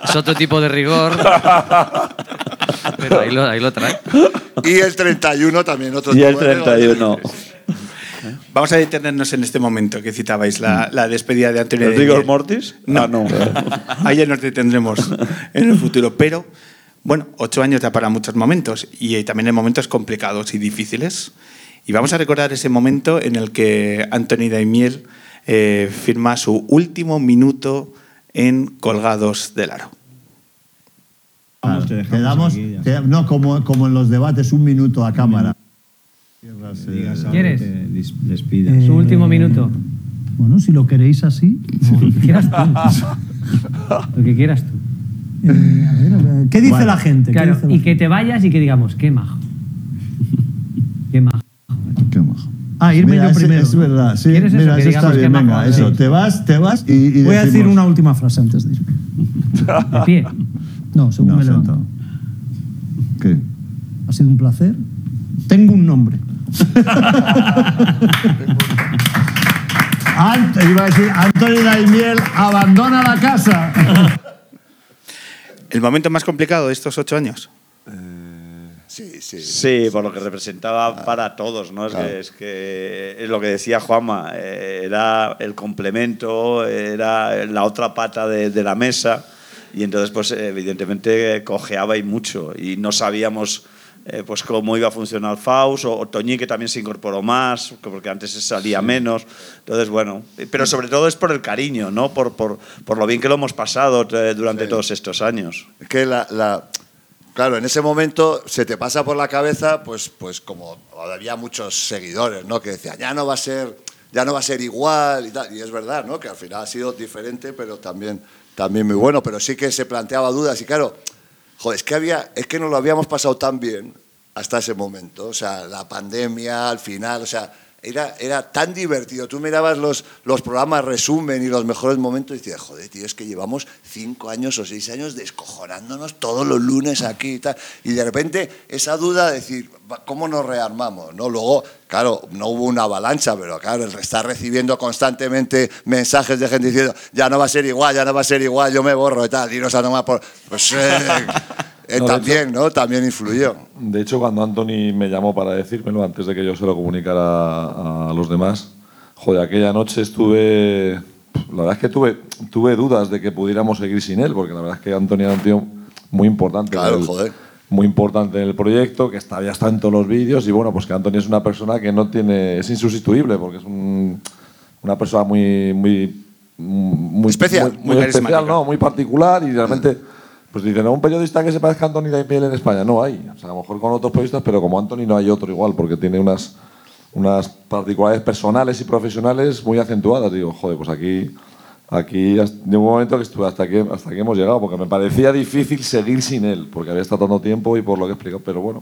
es otro tipo de rigor. Pero ahí lo, ahí lo trae. Y el 31 también otro Y el tipo de rigor. 31. Vamos a detenernos en este momento que citabais, la, la despedida de Antonio ¿El de rigor mortis? No, Ah, no. Ahí ya nos detendremos en el futuro. Pero, bueno, ocho años da para muchos momentos y también en momentos complicados y difíciles. Y vamos a recordar ese momento en el que Anthony Daimiel eh, firma su último minuto en Colgados del Aro. Te damos, te- no como, como en los debates, un minuto a cámara. ¿Quieres? Despida. Su último minuto. Bueno, si lo queréis así. Lo que quieras tú. Lo que quieras tú. Eh, a ver, a ver, ¿Qué dice Vale. la gente? ¿Qué Claro, dice la y que te vayas y que digamos, qué majo. Qué majo. Ah, irme Mira, yo es- primero. Es verdad, sí. ¿Quieres eso? Mira, Que eso está bien, qué majo venga, eso. Te vas, te vas y, y Voy a decir decimos- una última frase antes de irme. De pie. No, según No, me levanto. sentado. ¿Qué? Ha sido un placer. Tengo un nombre. Ant- iba a decir, Antonio Daimiel abandona la casa. ¿El momento más complicado de estos ocho años? Sí, sí. Sí, por lo que representaba para todos, ¿no? Es, claro. que, es que es lo que decía Juanma, eh, era el complemento, era la otra pata de, de la mesa y entonces pues evidentemente cojeaba y mucho y no sabíamos eh, pues cómo iba a funcionar Faust o, o Toñín que también se incorporó más porque antes se salía menos entonces bueno pero sobre todo es por el cariño no por, por, por lo bien que lo hemos pasado eh, durante todos estos años Es que la, la- claro, en ese momento se te pasa por la cabeza, pues, pues como había muchos seguidores, ¿no? Que decían, ya no va a ser, ya no va a ser igual y tal. Y es verdad, ¿no? Que al final ha sido diferente, pero también, también muy bueno. Pero sí que se planteaba dudas y claro, joder, es que había, es que no lo habíamos pasado tan bien hasta ese momento. O sea, la pandemia al final, o sea, era, era tan divertido. Tú mirabas los, los programas resumen y los mejores momentos y decías, joder, tío, es que llevamos cinco años o seis años descojonándonos todos los lunes aquí y tal. Y de repente esa duda de decir, "Va, ¿cómo nos rearmamos? ¿No? Luego, claro, no hubo una avalancha, pero claro, estar recibiendo constantemente mensajes de gente diciendo, ya no va a ser igual, ya no va a ser igual, yo me borro y tal, y nos a tomar por... Pues eh, eh, No, también, ¿no? También influyó. De hecho, cuando Anthony me llamó para decírmelo, antes de que yo se lo comunicara a, a los demás, joder, aquella noche estuve. La verdad es que tuve, tuve dudas de que pudiéramos seguir sin él, porque la verdad es que Anthony era un tío muy importante. Claro, el- joder. Muy importante en el proyecto, que está, ya está en todos los vídeos, y bueno, pues que Anthony es una persona que no tiene. es insustituible, porque es un- una persona muy. muy muy Especial, muy, muy muy especial. ¿no? Muy particular y realmente pues dicen, un periodista que se parezca a Anthony Daimiel en España. No hay. O sea, a lo mejor con otros periodistas, pero como Anthony no hay otro igual, porque tiene unas, unas particularidades personales y profesionales muy acentuadas. Digo, joder, pues aquí, aquí de un momento que estuve hasta aquí, hasta aquí hemos llegado, porque me parecía difícil seguir sin él, porque había estado tanto tiempo y por lo que he explicado, pero bueno.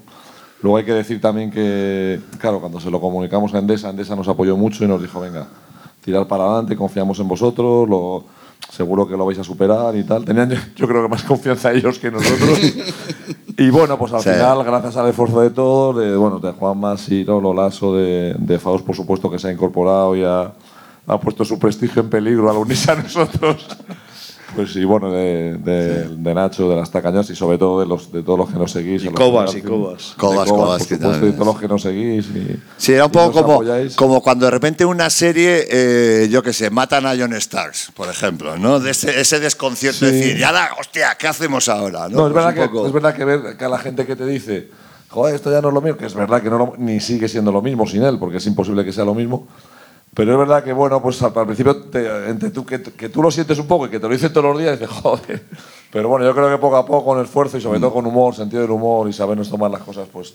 Luego hay que decir también que, claro, cuando se lo comunicamos a Endesa, Endesa nos apoyó mucho y nos dijo, venga, tirar para adelante, confiamos en vosotros, lo, seguro que lo vais a superar y tal. Tenían, yo, creo que más confianza ellos que nosotros. y bueno, pues al Sí. final, gracias al esfuerzo de todos, de, bueno, de Juan Masiro, Lolaso, de, de Faust, por supuesto, que se ha incorporado y ha, ha puesto su prestigio en peligro al unirse a nosotros. Pues sí, bueno, de, de, de Nacho, de las tacañas y sobre todo de, los, de todos los que nos seguís. Y Cobas, y Cobas. de Cobas, Cobas, que supuesto, también. y todos los que nos seguís. Y, Sí, era un poco como, apoyáis. como cuando de repente una serie, eh, yo qué sé, matan a John Starks, por ejemplo, ¿no? De ese, ese desconcierto de Sí. decir, ya la, hostia, ¿qué hacemos ahora? No, No, es, Pues verdad que, es verdad que ver que a la gente que te dice, joder, esto ya no es lo mismo, que es verdad que no lo- ni sigue siendo lo mismo sin él, porque es imposible que sea lo mismo. Pero es verdad que, bueno, pues al, principio, te- entre tú, que, que tú lo sientes un poco y que te lo dicen todos los días, dices, joder. Pero bueno, yo creo que poco a poco, con esfuerzo y sobre todo con humor, sentido del humor y sabernos tomar las cosas, pues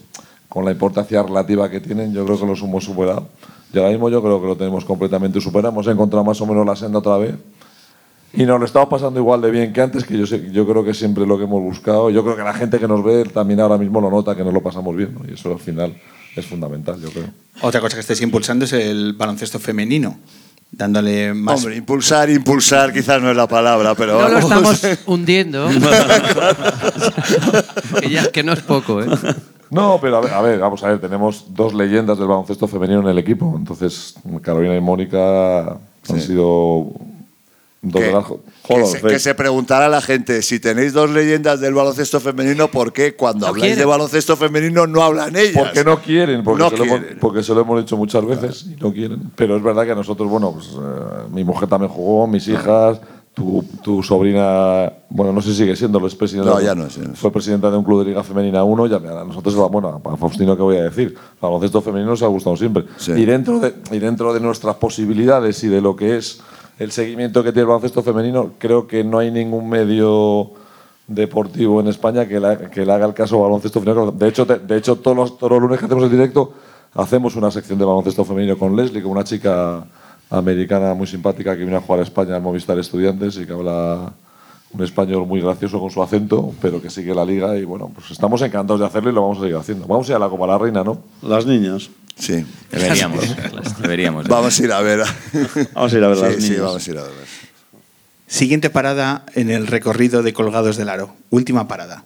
con la importancia relativa que tienen, yo creo que los hemos superado. Y ahora mismo yo creo que lo tenemos completamente superado. Hemos encontrado más o menos la senda otra vez. Y nos lo estamos pasando igual de bien que antes, que yo, sé, yo creo que siempre lo que hemos buscado. Yo creo que la gente que nos ve también ahora mismo lo nota, que nos lo pasamos bien. ¿no? Y eso al final es fundamental, yo creo. Otra cosa que estáis impulsando es el baloncesto femenino, dándole más... Hombre, impulsar, impulsar quizás no es la palabra, pero No lo estamos hundiendo. que, ya- que no es poco, ¿eh? No, pero a ver, a ver, vamos a ver, tenemos dos leyendas del baloncesto femenino en el equipo. Entonces, Carolina y Mónica han Sí. sido que, of se, Fame. que se preguntará la gente, si tenéis dos leyendas del baloncesto femenino, ¿por qué cuando No habláis de quieren. baloncesto femenino no hablan ellas? Porque no quieren, porque, No se, lo hemos, quieren. porque se lo hemos dicho muchas veces y no quieren. Pero es verdad que nosotros, bueno, pues eh, mi mujer también jugó, mis hijas, tu, tu sobrina, bueno, no sé si sigue siendo, lo es presidenta. No, ya no es, ya no es. Fue presidenta de un club de Liga Femenina 1, ya a nosotros, bueno, a Faustino, ¿qué voy a decir? El baloncesto femenino nos ha gustado siempre. Y, dentro de, y dentro de nuestras posibilidades y de lo que es el seguimiento que tiene el baloncesto femenino, creo que no hay ningún medio deportivo en España que le, que haga el caso al baloncesto femenino. De hecho, de hecho todos, los, todos los lunes que hacemos el directo hacemos una sección de baloncesto femenino con Leslie, con una chica americana muy simpática que vino a jugar a España al Movistar Estudiantes y que habla un español muy gracioso con su acento, pero que sigue la liga y bueno, pues estamos encantados de hacerlo y lo vamos a seguir haciendo. Vamos a ir a la Copa la Reina, ¿no? Las niñas. Sí. Deberíamos, deberíamos. Vamos a ir a ver. Vamos a ir a ver sí, las Sí, vamos a ir a ver. Siguiente parada en el recorrido de Colgados del Aro. Última parada.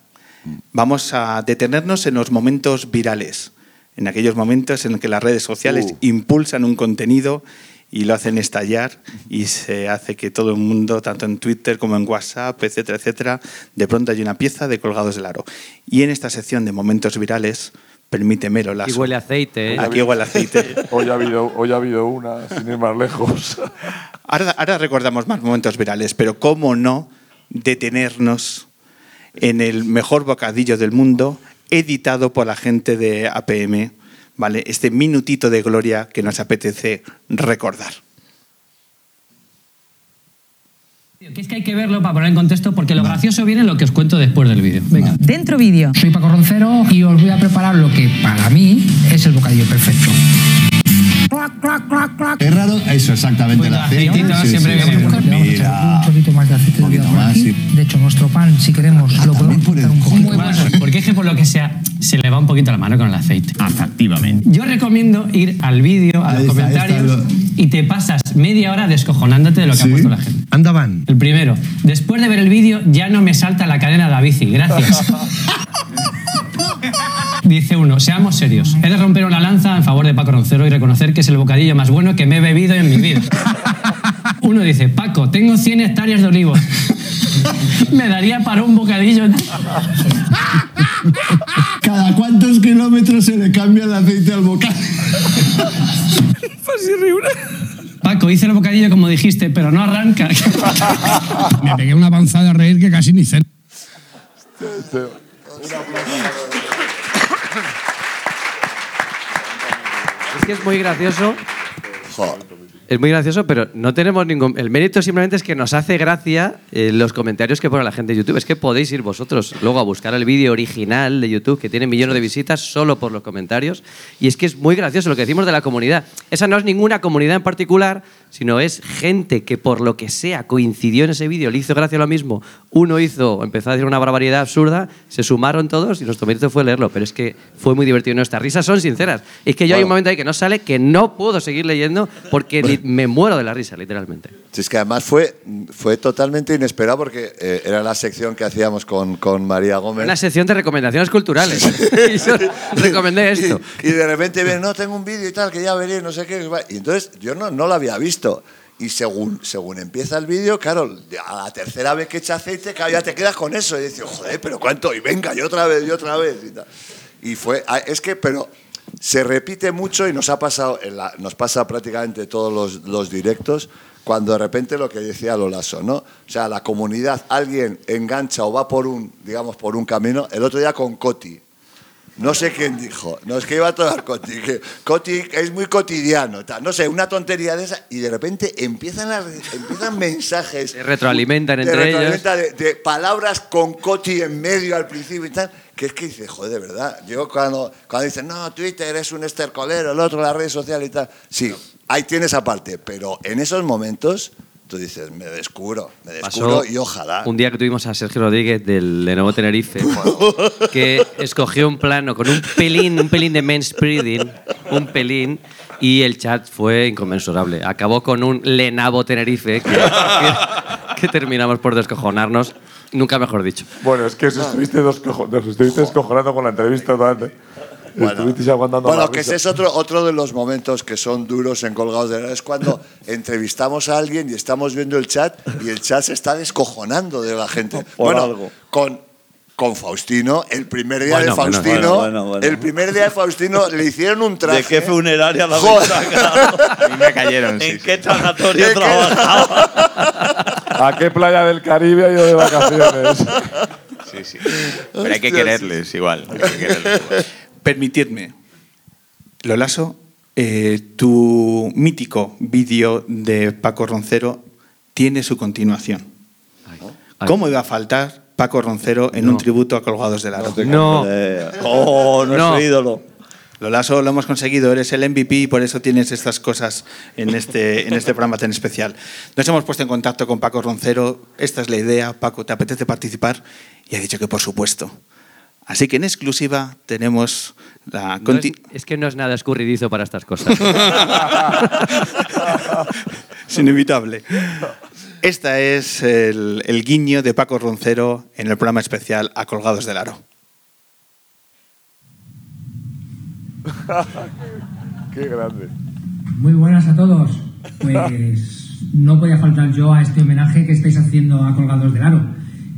Vamos a detenernos en los momentos virales, en aquellos momentos en que las redes sociales Uh. impulsan un contenido y lo hacen estallar y se hace que todo el mundo, tanto en Twitter como en WhatsApp, etcétera, etcétera, de pronto hay una pieza de Colgados del Aro. Y en esta sección de momentos virales, permítemelo, Y huele a aceite. ¿eh? Aquí huele aceite. Hoy ha habido, hoy ha habido una, sin ir más lejos. Ahora, ahora recordamos más momentos virales, pero cómo no detenernos en el mejor bocadillo del mundo, editado por la gente de APM, ¿vale? Este minutito de gloria que nos apetece recordar. Que es que hay que verlo para poner en contexto, porque lo gracioso viene en lo que os cuento después del vídeo. Venga. Dentro vídeo. Soy Paco Roncero y os voy a preparar lo que para mí es el bocadillo perfecto. Es raro, eso exactamente, el aceite. aceitito Sí, siempre sí, viene sí. Mira, Un poquito más de aceite de oliva por más, aquí. sí. De hecho, nuestro pan, si queremos, lo podemos cortar un poquito Muy bueno, porque es que por lo que sea, se le va un poquito la mano con el aceite. Efectivamente. Yo recomiendo ir al vídeo, a los está, comentarios, y te pasas media hora descojonándote de lo que ha puesto la gente. Andaban. El primero, después de ver el vídeo, ya no me salta la cadena de la bici. Gracias. Dice uno, seamos serios. He de romper una lanza en favor de Paco Roncero y reconocer que es el bocadillo más bueno que me he bebido en mi vida. Uno dice, Paco, tengo 100 hectáreas de olivos. Me daría para un bocadillo. ¿Cada cuántos kilómetros se le cambia el aceite al bocadillo? Paco, hice el bocadillo como dijiste, pero no arranca. Me pegué una avanzada a reír que casi ni sé. Es que es muy gracioso. Es muy gracioso, pero no tenemos ningún. El mérito simplemente es que nos hace gracia eh, los comentarios que pone la gente de YouTube. Es que podéis ir vosotros luego a buscar el vídeo original de YouTube que tiene millones de visitas solo por los comentarios. Y es que es muy gracioso lo que decimos de la comunidad. Esa no es ninguna comunidad en particular, sino es gente que por lo que sea coincidió en ese vídeo, le hizo gracia lo mismo. Uno hizo, empezó a decir una barbaridad absurda, se sumaron todos y nuestro mérito fue leerlo. Pero es que fue muy divertido. Nuestras risas son sinceras. Es que yo hay un Bueno. momento ahí que no sale que no puedo seguir leyendo porque me muero de la risa, literalmente. Si es que además fue, fue totalmente inesperado porque eh, era la sección que hacíamos con, con María Gómez. Una sección de recomendaciones culturales. y yo recomendé esto. Y, y de repente viene, no, tengo un vídeo y tal, que ya veré, no sé qué. Y entonces yo no, no lo había visto. Y según, según empieza el vídeo, claro, a la tercera vez que echa aceite, claro, ya te quedas con eso. Y dices, joder, pero ¿cuánto? Y venga, y otra vez, y otra vez. Y, tal. y fue, ah, es que, pero se repite mucho y nos ha pasado, la- nos pasa prácticamente todos los, los directos, cuando de repente lo que decía Lolaso, ¿no? O sea, la comunidad, alguien engancha o va por un, digamos, por un camino, el otro día con Coti. No sé quién dijo, no es que iba a tomar Coti, que Coti es muy cotidiano, tal, no sé, una tontería de esa, y de repente empiezan, las- empiezan mensajes. Se retroalimentan entre ellos. de, de palabras con Coti en medio al principio y tal, que es que dice, joder, de verdad. Yo cuando, cuando dicen, no, Twitter es un estercolero, el otro las redes sociales y tal, sí, ahí tienes aparte, pero en esos momentos tú dices, me descubro, me descubro Pasó y ojalá. un día que tuvimos a Sergio Rodríguez del Lenovo Tenerife, que escogió un plano con un pelín, un pelín de manspreading, un pelín, y el chat fue inconmensurable. Acabó con un Lenovo Tenerife que, que- que terminamos por descojonarnos, nunca mejor dicho. Bueno, es que os estuviste, dos cojo- os estuviste descojonando con la entrevista totalmente. Estuvisteis aguantando Bueno, que risa. ese es otro, otro de los momentos que son duros en Colgados de la es cuando entrevistamos a alguien y estamos viendo el chat y el chat se está descojonando de la gente. Por bueno, algo. con con Faustino, el primer día Bueno, de bueno, Faustino, bueno, bueno, bueno. el primer día de Faustino le hicieron un traje. ¿De qué funeraria la Joder. habéis sacado? A mí me cayeron, sí, ¿En sí. qué tanatorio ¿En qué- trabajaba? ¿A qué playa del Caribe ha ido de vacaciones? Sí, sí. Pero hay que quererles igual. hay que quererles igual. Permitidme, Lolaso, eh, tu mítico vídeo de Paco Roncero tiene su continuación. ¿Cómo iba a faltar Paco Roncero en un tributo a Colgados del Aro? No. Oh, nuestro No. ídolo. Lolaso, lo hemos conseguido, eres el MVP y por eso tienes estas cosas en este, en este programa tan especial. Nos hemos puesto en contacto con Paco Roncero, esta es la idea, Paco, ¿te apetece participar? Y ha dicho que por supuesto. Así que en exclusiva tenemos la... No es, que no es nada escurridizo para estas cosas. es inevitable. Este es el, el guiño de Paco Roncero en el programa especial A Colgados del Aro. Qué grande. Muy buenas a todos. Pues no podía faltar yo a este homenaje que estáis haciendo a Colgados del Aro.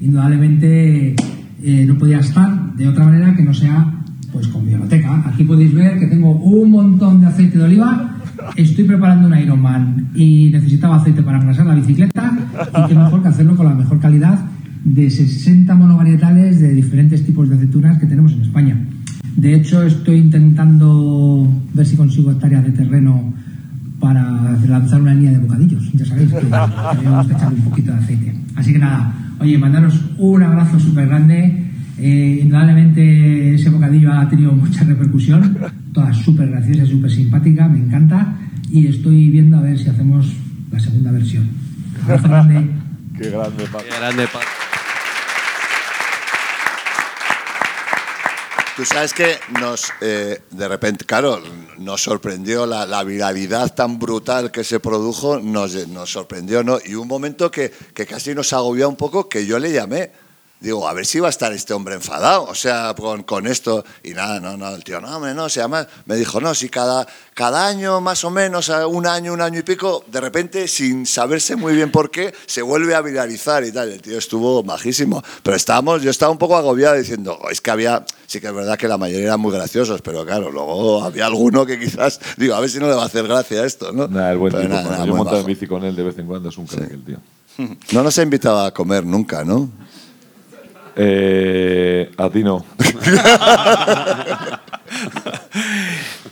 Indudablemente eh, no podía estar de otra manera que no sea pues con biblioteca. Aquí podéis ver que tengo un montón de aceite de oliva. Estoy preparando un Ironman y necesitaba aceite para engrasar la bicicleta y qué mejor que hacerlo con la mejor calidad de 60 monovarietales de diferentes tipos de aceitunas que tenemos en España. De hecho, estoy intentando ver si consigo hectáreas de terreno para lanzar una línea de bocadillos. Ya sabéis que tenemos que echarle un poquito de aceite. Así que nada, oye, mandaros un abrazo súper grande. Eh, indudablemente ese bocadillo ha tenido mucha repercusión, toda súper graciosa, súper simpática, me encanta. Y estoy viendo a ver si hacemos la segunda versión. Abrazo grande. Qué grande, Paco. Qué grande, Paco. Tú sabes que nos, eh, de repente, claro, nos sorprendió la, la viralidad tan brutal que se produjo, nos, nos sorprendió, ¿no? Y un momento que, que casi nos agobió un poco, que yo le llamé. Digo, a ver si va a estar este hombre enfadado, o sea, con, con esto. Y nada, no, no, el tío, no, hombre, no, o sea, más, me dijo, no, si cada, cada año, más o menos, a un año, un año y pico, de repente, sin saberse muy bien por qué, se vuelve a viralizar y tal. El tío estuvo majísimo. Pero estábamos, yo estaba un poco agobiado diciendo, "Oh, es que había, sí que es verdad que la mayoría eran muy graciosos, pero claro, luego había alguno que quizás, digo, a ver si no le va a hacer gracia esto, ¿no? Nah, el buen Pero tipo. nada, cuando nada, yo en majo. bici con él de vez en cuando, es un crack el tío. No nos ha invitado a comer nunca, ¿no? Eh, a ti no.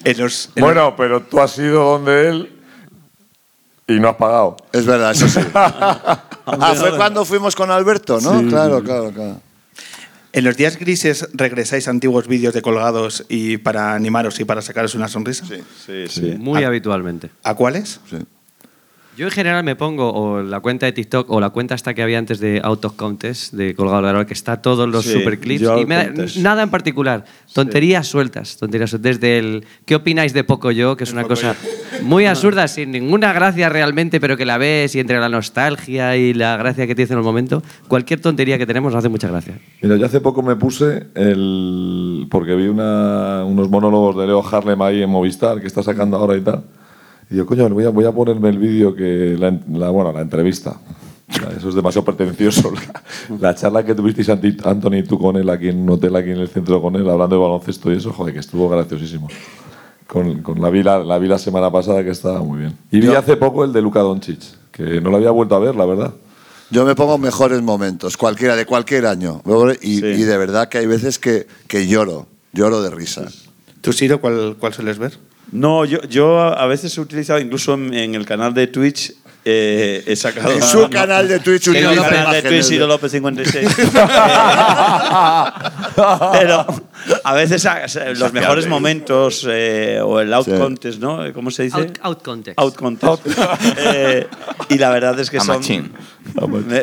En los- en bueno, pero tú has ido donde él y no has pagado. Es verdad, eso sí. ah, fue cuando fuimos con Alberto, ¿no? Sí, claro, sí. claro, claro. En los días grises regresáis a antiguos vídeos de colgados y para animaros y para sacaros una sonrisa. Sí, sí, sí. Muy ¿A- habitualmente. ¿A cuáles? Yo en general me pongo o la cuenta de TikTok o la cuenta esta que había antes de Out of Contest, de Colgado de que está todos los Sí, superclips. Y me da- nada en particular. Tonterías sueltas. Tonterías sueltas. Desde el ¿qué opináis de Poco Yo? Que es una cosa muy absurda, sin ninguna gracia realmente, pero que la ves y entre la nostalgia y la gracia que te dice en el momento, cualquier tontería que tenemos nos hace mucha gracia. Mira, yo hace poco me puse el. porque vi una- unos monólogos de Leo Harlem ahí en Movistar que está sacando ahora y tal. Y yo, coño, voy a, voy a ponerme el vídeo que. La, la- bueno, la entrevista. Eso es demasiado pretencioso. La, la charla que tuvisteis, Anthony, y tú con él aquí en un hotel, aquí en el centro con él, hablando de baloncesto y eso, joder, que estuvo graciosísimo. Con, con la, vi la, la vi la semana pasada que estaba muy bien. Y vi hace poco el de Luka Doncic, que no lo había vuelto a ver, la verdad. Yo me pongo mejores momentos, cualquiera, de cualquier año. Y, y de verdad que hay veces que, que lloro, lloro de risa. ¿Tú, Siro, cuál, cuál sueles ver? No, yo, yo a veces he utilizado, incluso en, en el canal de Twitch, eh, he sacado. En su canal de Twitch utiliza canal de Twitch, Ciro López 56. Pero a veces los mejores momentos eh, o el out Sí. contest, ¿no? ¿Cómo se dice? Out, out context. Out contest. Eh, y la verdad es que A son. machine.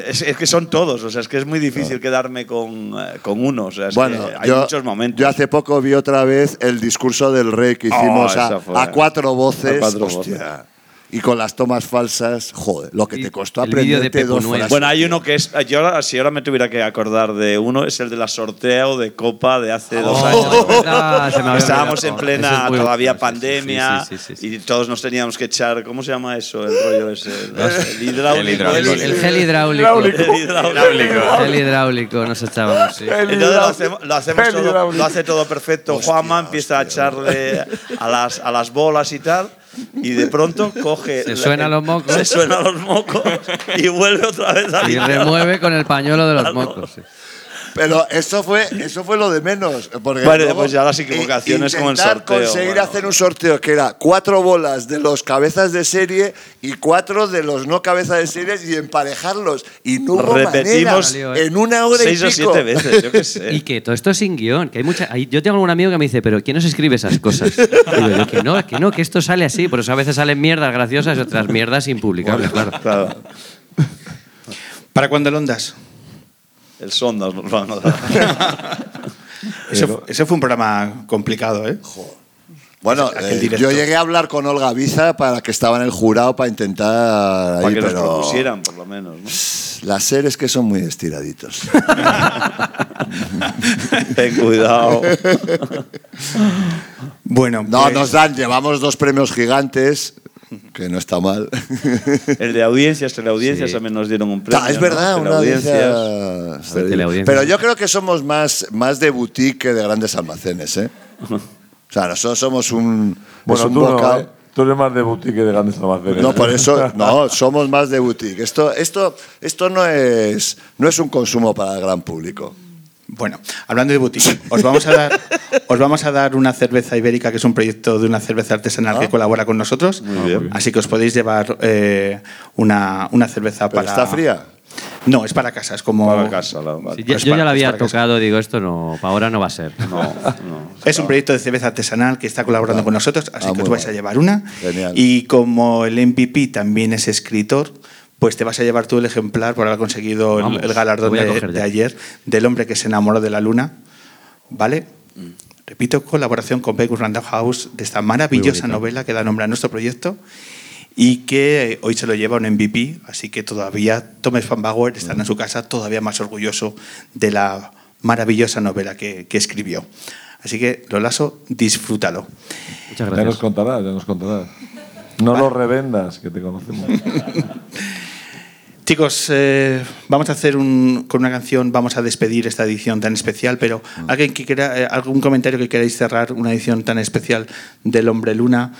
Es, es que son todos, o sea, es que es muy difícil quedarme con, eh, con uno. O sea, es Bueno, que hay yo, muchos momentos. yo hace poco vi otra vez el discurso del rey que hicimos Oh, a, a cuatro voces. a cuatro hostia. voces. Y con las tomas falsas, joder, lo que te costó el aprenderte dos frases. Bueno, hay uno que es. Yo ahora, si ahora me tuviera que acordar de uno, es el de la sorteo de Copa de hace dos Oh, años. verdad, se me había Estábamos en plena es todavía bueno, sí, pandemia sí, sí, sí, y todos nos teníamos que echar. ¿Cómo se llama eso? El rollo ese. El, el hidráulico. El hidráulico. El, el gel hidráulico. El hidráulico. Gel hidráulico nos echábamos, sí. Entonces lo hacemos, lo, hacemos El todo, hidráulico. lo hace todo perfecto. Juanma empieza a echarle a las, a las bolas y tal. Y de pronto coge. Se suenan los mocos. Se suenan los mocos y vuelve otra vez a Y remueve con el pañuelo de los mocos. sí. Pero eso fue, eso fue lo de menos. Porque Bueno, luego, pues ya las equivocaciones como el intentar sorteo, conseguir bueno. hacer un sorteo que era cuatro bolas de los cabezas de serie y cuatro de los no cabezas de series y emparejarlos. Y no hubo Repetimos manera. En una hora seis y o pico. siete veces, yo qué sé. Y que todo esto es sin guion. Que hay mucha, hay- yo tengo algún amigo que me dice, pero ¿quién nos escribe esas cosas? Y digo yo, que no, que no, que esto sale así. Por eso a veces salen mierdas graciosas y otras mierdas impublicables, claro. Claro. ¿Para cuándo el Ondas? El sondas nos van a dar. Ese, fu- ese fue un programa complicado, ¿eh? Bueno, eh, yo llegué a hablar con Olga Biza para que estaba en el jurado para intentar Para ahí, que nos pero propusieran, por lo menos. ¿no? las seres que son muy estiraditos. Ten cuidado. Bueno, No, pues- nos dan, llevamos dos premios gigantes, que no está mal. El de audiencias, teleaudiencias Sí. también nos dieron un premio. Ah, es ¿no? verdad, una audiencia. Pero yo creo que somos más, más de boutique que de grandes almacenes, ¿eh? O sea, nosotros somos un, Bueno, es un tú no, bocado- ¿eh? Tú eres más de boutique que de grandes almacenes. No, por eso, no, somos más de boutique. Esto, esto, esto no, es, no es un consumo para el gran público. Bueno, hablando de boutique, os vamos a dar, os vamos a dar una cerveza ibérica que es un proyecto de una cerveza artesanal Ah. que colabora con nosotros. Muy bien. Así que os podéis llevar eh, una, una cerveza ¿Pero para. está fría? No, es para casa, es como. Para casa, la-. Sí, yo, yo ya la había para casa. tocado, digo, esto no, para ahora no va a ser. No, Es un proyecto de cerveza artesanal que está colaborando con nosotros, así Ah, que os vais bueno. a llevar una. Genial. Y como el MVP también es escritor, pues te vas a llevar tú el ejemplar por haber conseguido el- Vamos, el, galardón de, ayer del hombre que se enamoró de la luna. ¿Vale? Mm. Repito, colaboración con Begus Random House de esta maravillosa novela que da nombre a nuestro proyecto y que eh, hoy se lo lleva un MVP, así que todavía Thomas Van Bauer está en su casa todavía más orgulloso de la maravillosa novela que, que escribió. Así que, Lolaso, disfrútalo. Muchas Ya nos contarás, ya nos contarás. No lo revendas, que te conocemos. Chicos, eh, vamos a hacer un, con una canción, vamos a despedir esta edición tan especial, pero ¿alguien que quiera, eh, algún comentario que queráis cerrar una edición tan especial del Hombre Luna?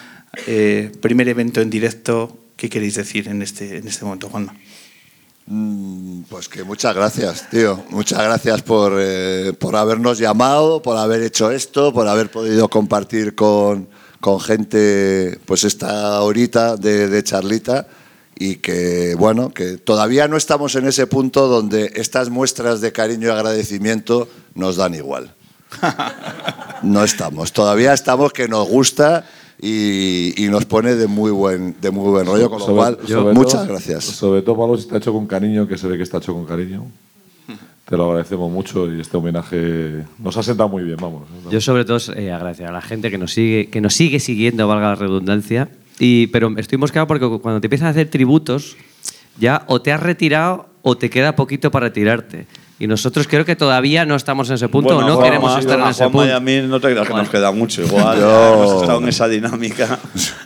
Eh, primer evento en directo, ¿qué queréis decir en este, en este momento, Juanma? Mm, Pues que muchas gracias, tío. Muchas gracias por, por habernos llamado, por haber hecho esto, por haber podido compartir con, con gente pues esta horita de, de charlita y que, bueno, que todavía no estamos en ese punto donde estas muestras de cariño y agradecimiento nos dan igual. No estamos. Todavía estamos que nos gusta y, y nos pone de muy buen, de muy buen rollo, con lo Sobre- cual, sobre muchas todo- gracias. Sobre todo, Pablo, si está hecho con cariño, que se ve que está hecho con cariño. Te lo agradecemos mucho y este homenaje nos ha sentado muy bien, vamos. Yo sobre todo eh, agradecer a la gente que nos sigue, que nos sigue siguiendo, valga la redundancia. Y, pero estoy mosqueado porque cuando te empiezan a hacer tributos, ya o te has retirado o te queda poquito para retirarte. Y nosotros creo que todavía no estamos en ese punto Bueno, o no Juanma, queremos estar en a ese Juanma y punto. a mí no te creas que Bueno. nos queda mucho igual. Yo- hemos estado en esa dinámica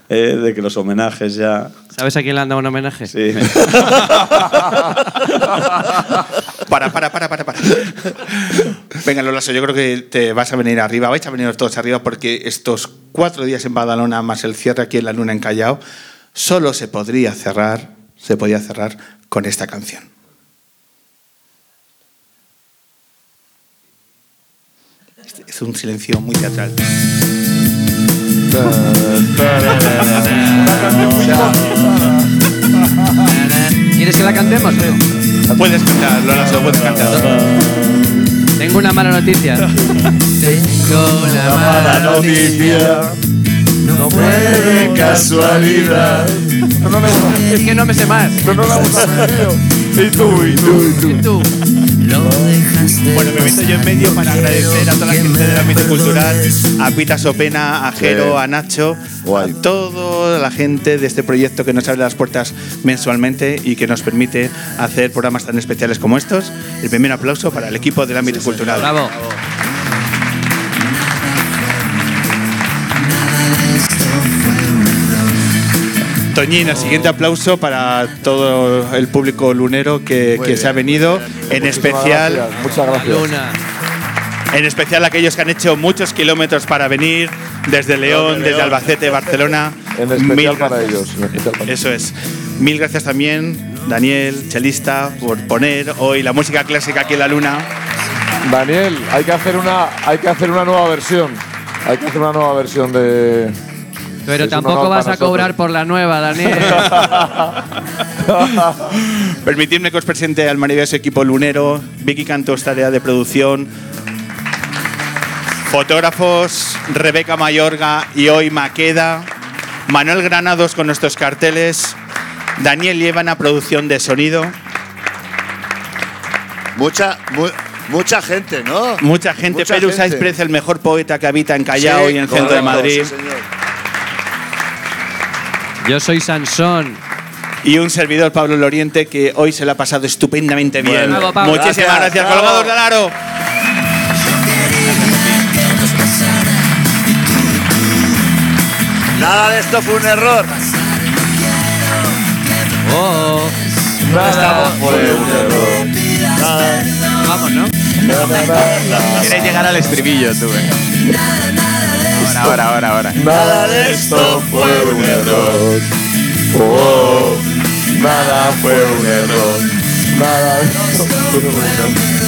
eh, de que los homenajes ya... ¿Sabes a quién le han dado un homenaje? Sí. Para, para, para, para, para. Venga, Lolaso, yo creo que te vas a venir arriba, vais a venir todos arriba porque estos cuatro días en Badalona más el cierre aquí en la Luna en Callao, solo se podría cerrar, se podía cerrar con esta canción. Este Es un silencio muy teatral. ¿Quieres que la cantemos? Puedes cantar, Lolaso, puedes cantar. Tengo una mala noticia. Tengo una mala noticia. No fue de casualidad. Es que no me sé más. No, no la hemos aprendido. Y tú, y tú, y tú. Bueno, me meto yo en medio para agradecer a toda la gente del ámbito cultural, a Pita Sopena, a Jero, a Nacho, a toda la gente de este proyecto que nos abre las puertas mensualmente y que nos permite hacer programas tan especiales como estos. El primer aplauso para el equipo del ámbito cultural. Bravo. Toñín, el siguiente aplauso para todo el público lunero que, se ha venido, en especial gracias, Muchas gracias. Luna. En especial aquellos que han hecho muchos kilómetros para venir desde León, desde Albacete, Barcelona. En especial para ellos. en especial para- Eso es. Mil gracias también, Daniel, chelista, por poner hoy la música clásica aquí en la luna. Daniel, hay que hacer una, hay que hacer una nueva versión. Hay que hacer una nueva versión de. Pero Es tampoco vas a cobrar por la nueva, Daniel. Permitidme que os presente al maravilloso equipo lunero. Vicky Cantos, tarea de producción. Fotógrafos, Rebeca Mayorga y hoy Maqueda. Manuel Granados con nuestros carteles. Daniel Lievana, producción de sonido. Mucha, mu- Mucha gente, ¿no? Mucha gente. Mucha Pérez, el mejor poeta que habita en Callao Sí, y en el centro de Madrid. sí, señor. Yo soy Sansón. Y un servidor, Pablo Loriente, que hoy se lo ha pasado estupendamente bien. Bueno. Bravo, Pablo. Muchísimas Gracias, gracias, colgados del aro. Nada de esto fue un error. Oh, Nada fue un error. Nada. vamos, ¿no? Quieres llegar al estribillo, tú, eh. Ahora, ahora, ahora. Nada de esto fue un error. Oh, nada fue un error. Nada de esto fue un error.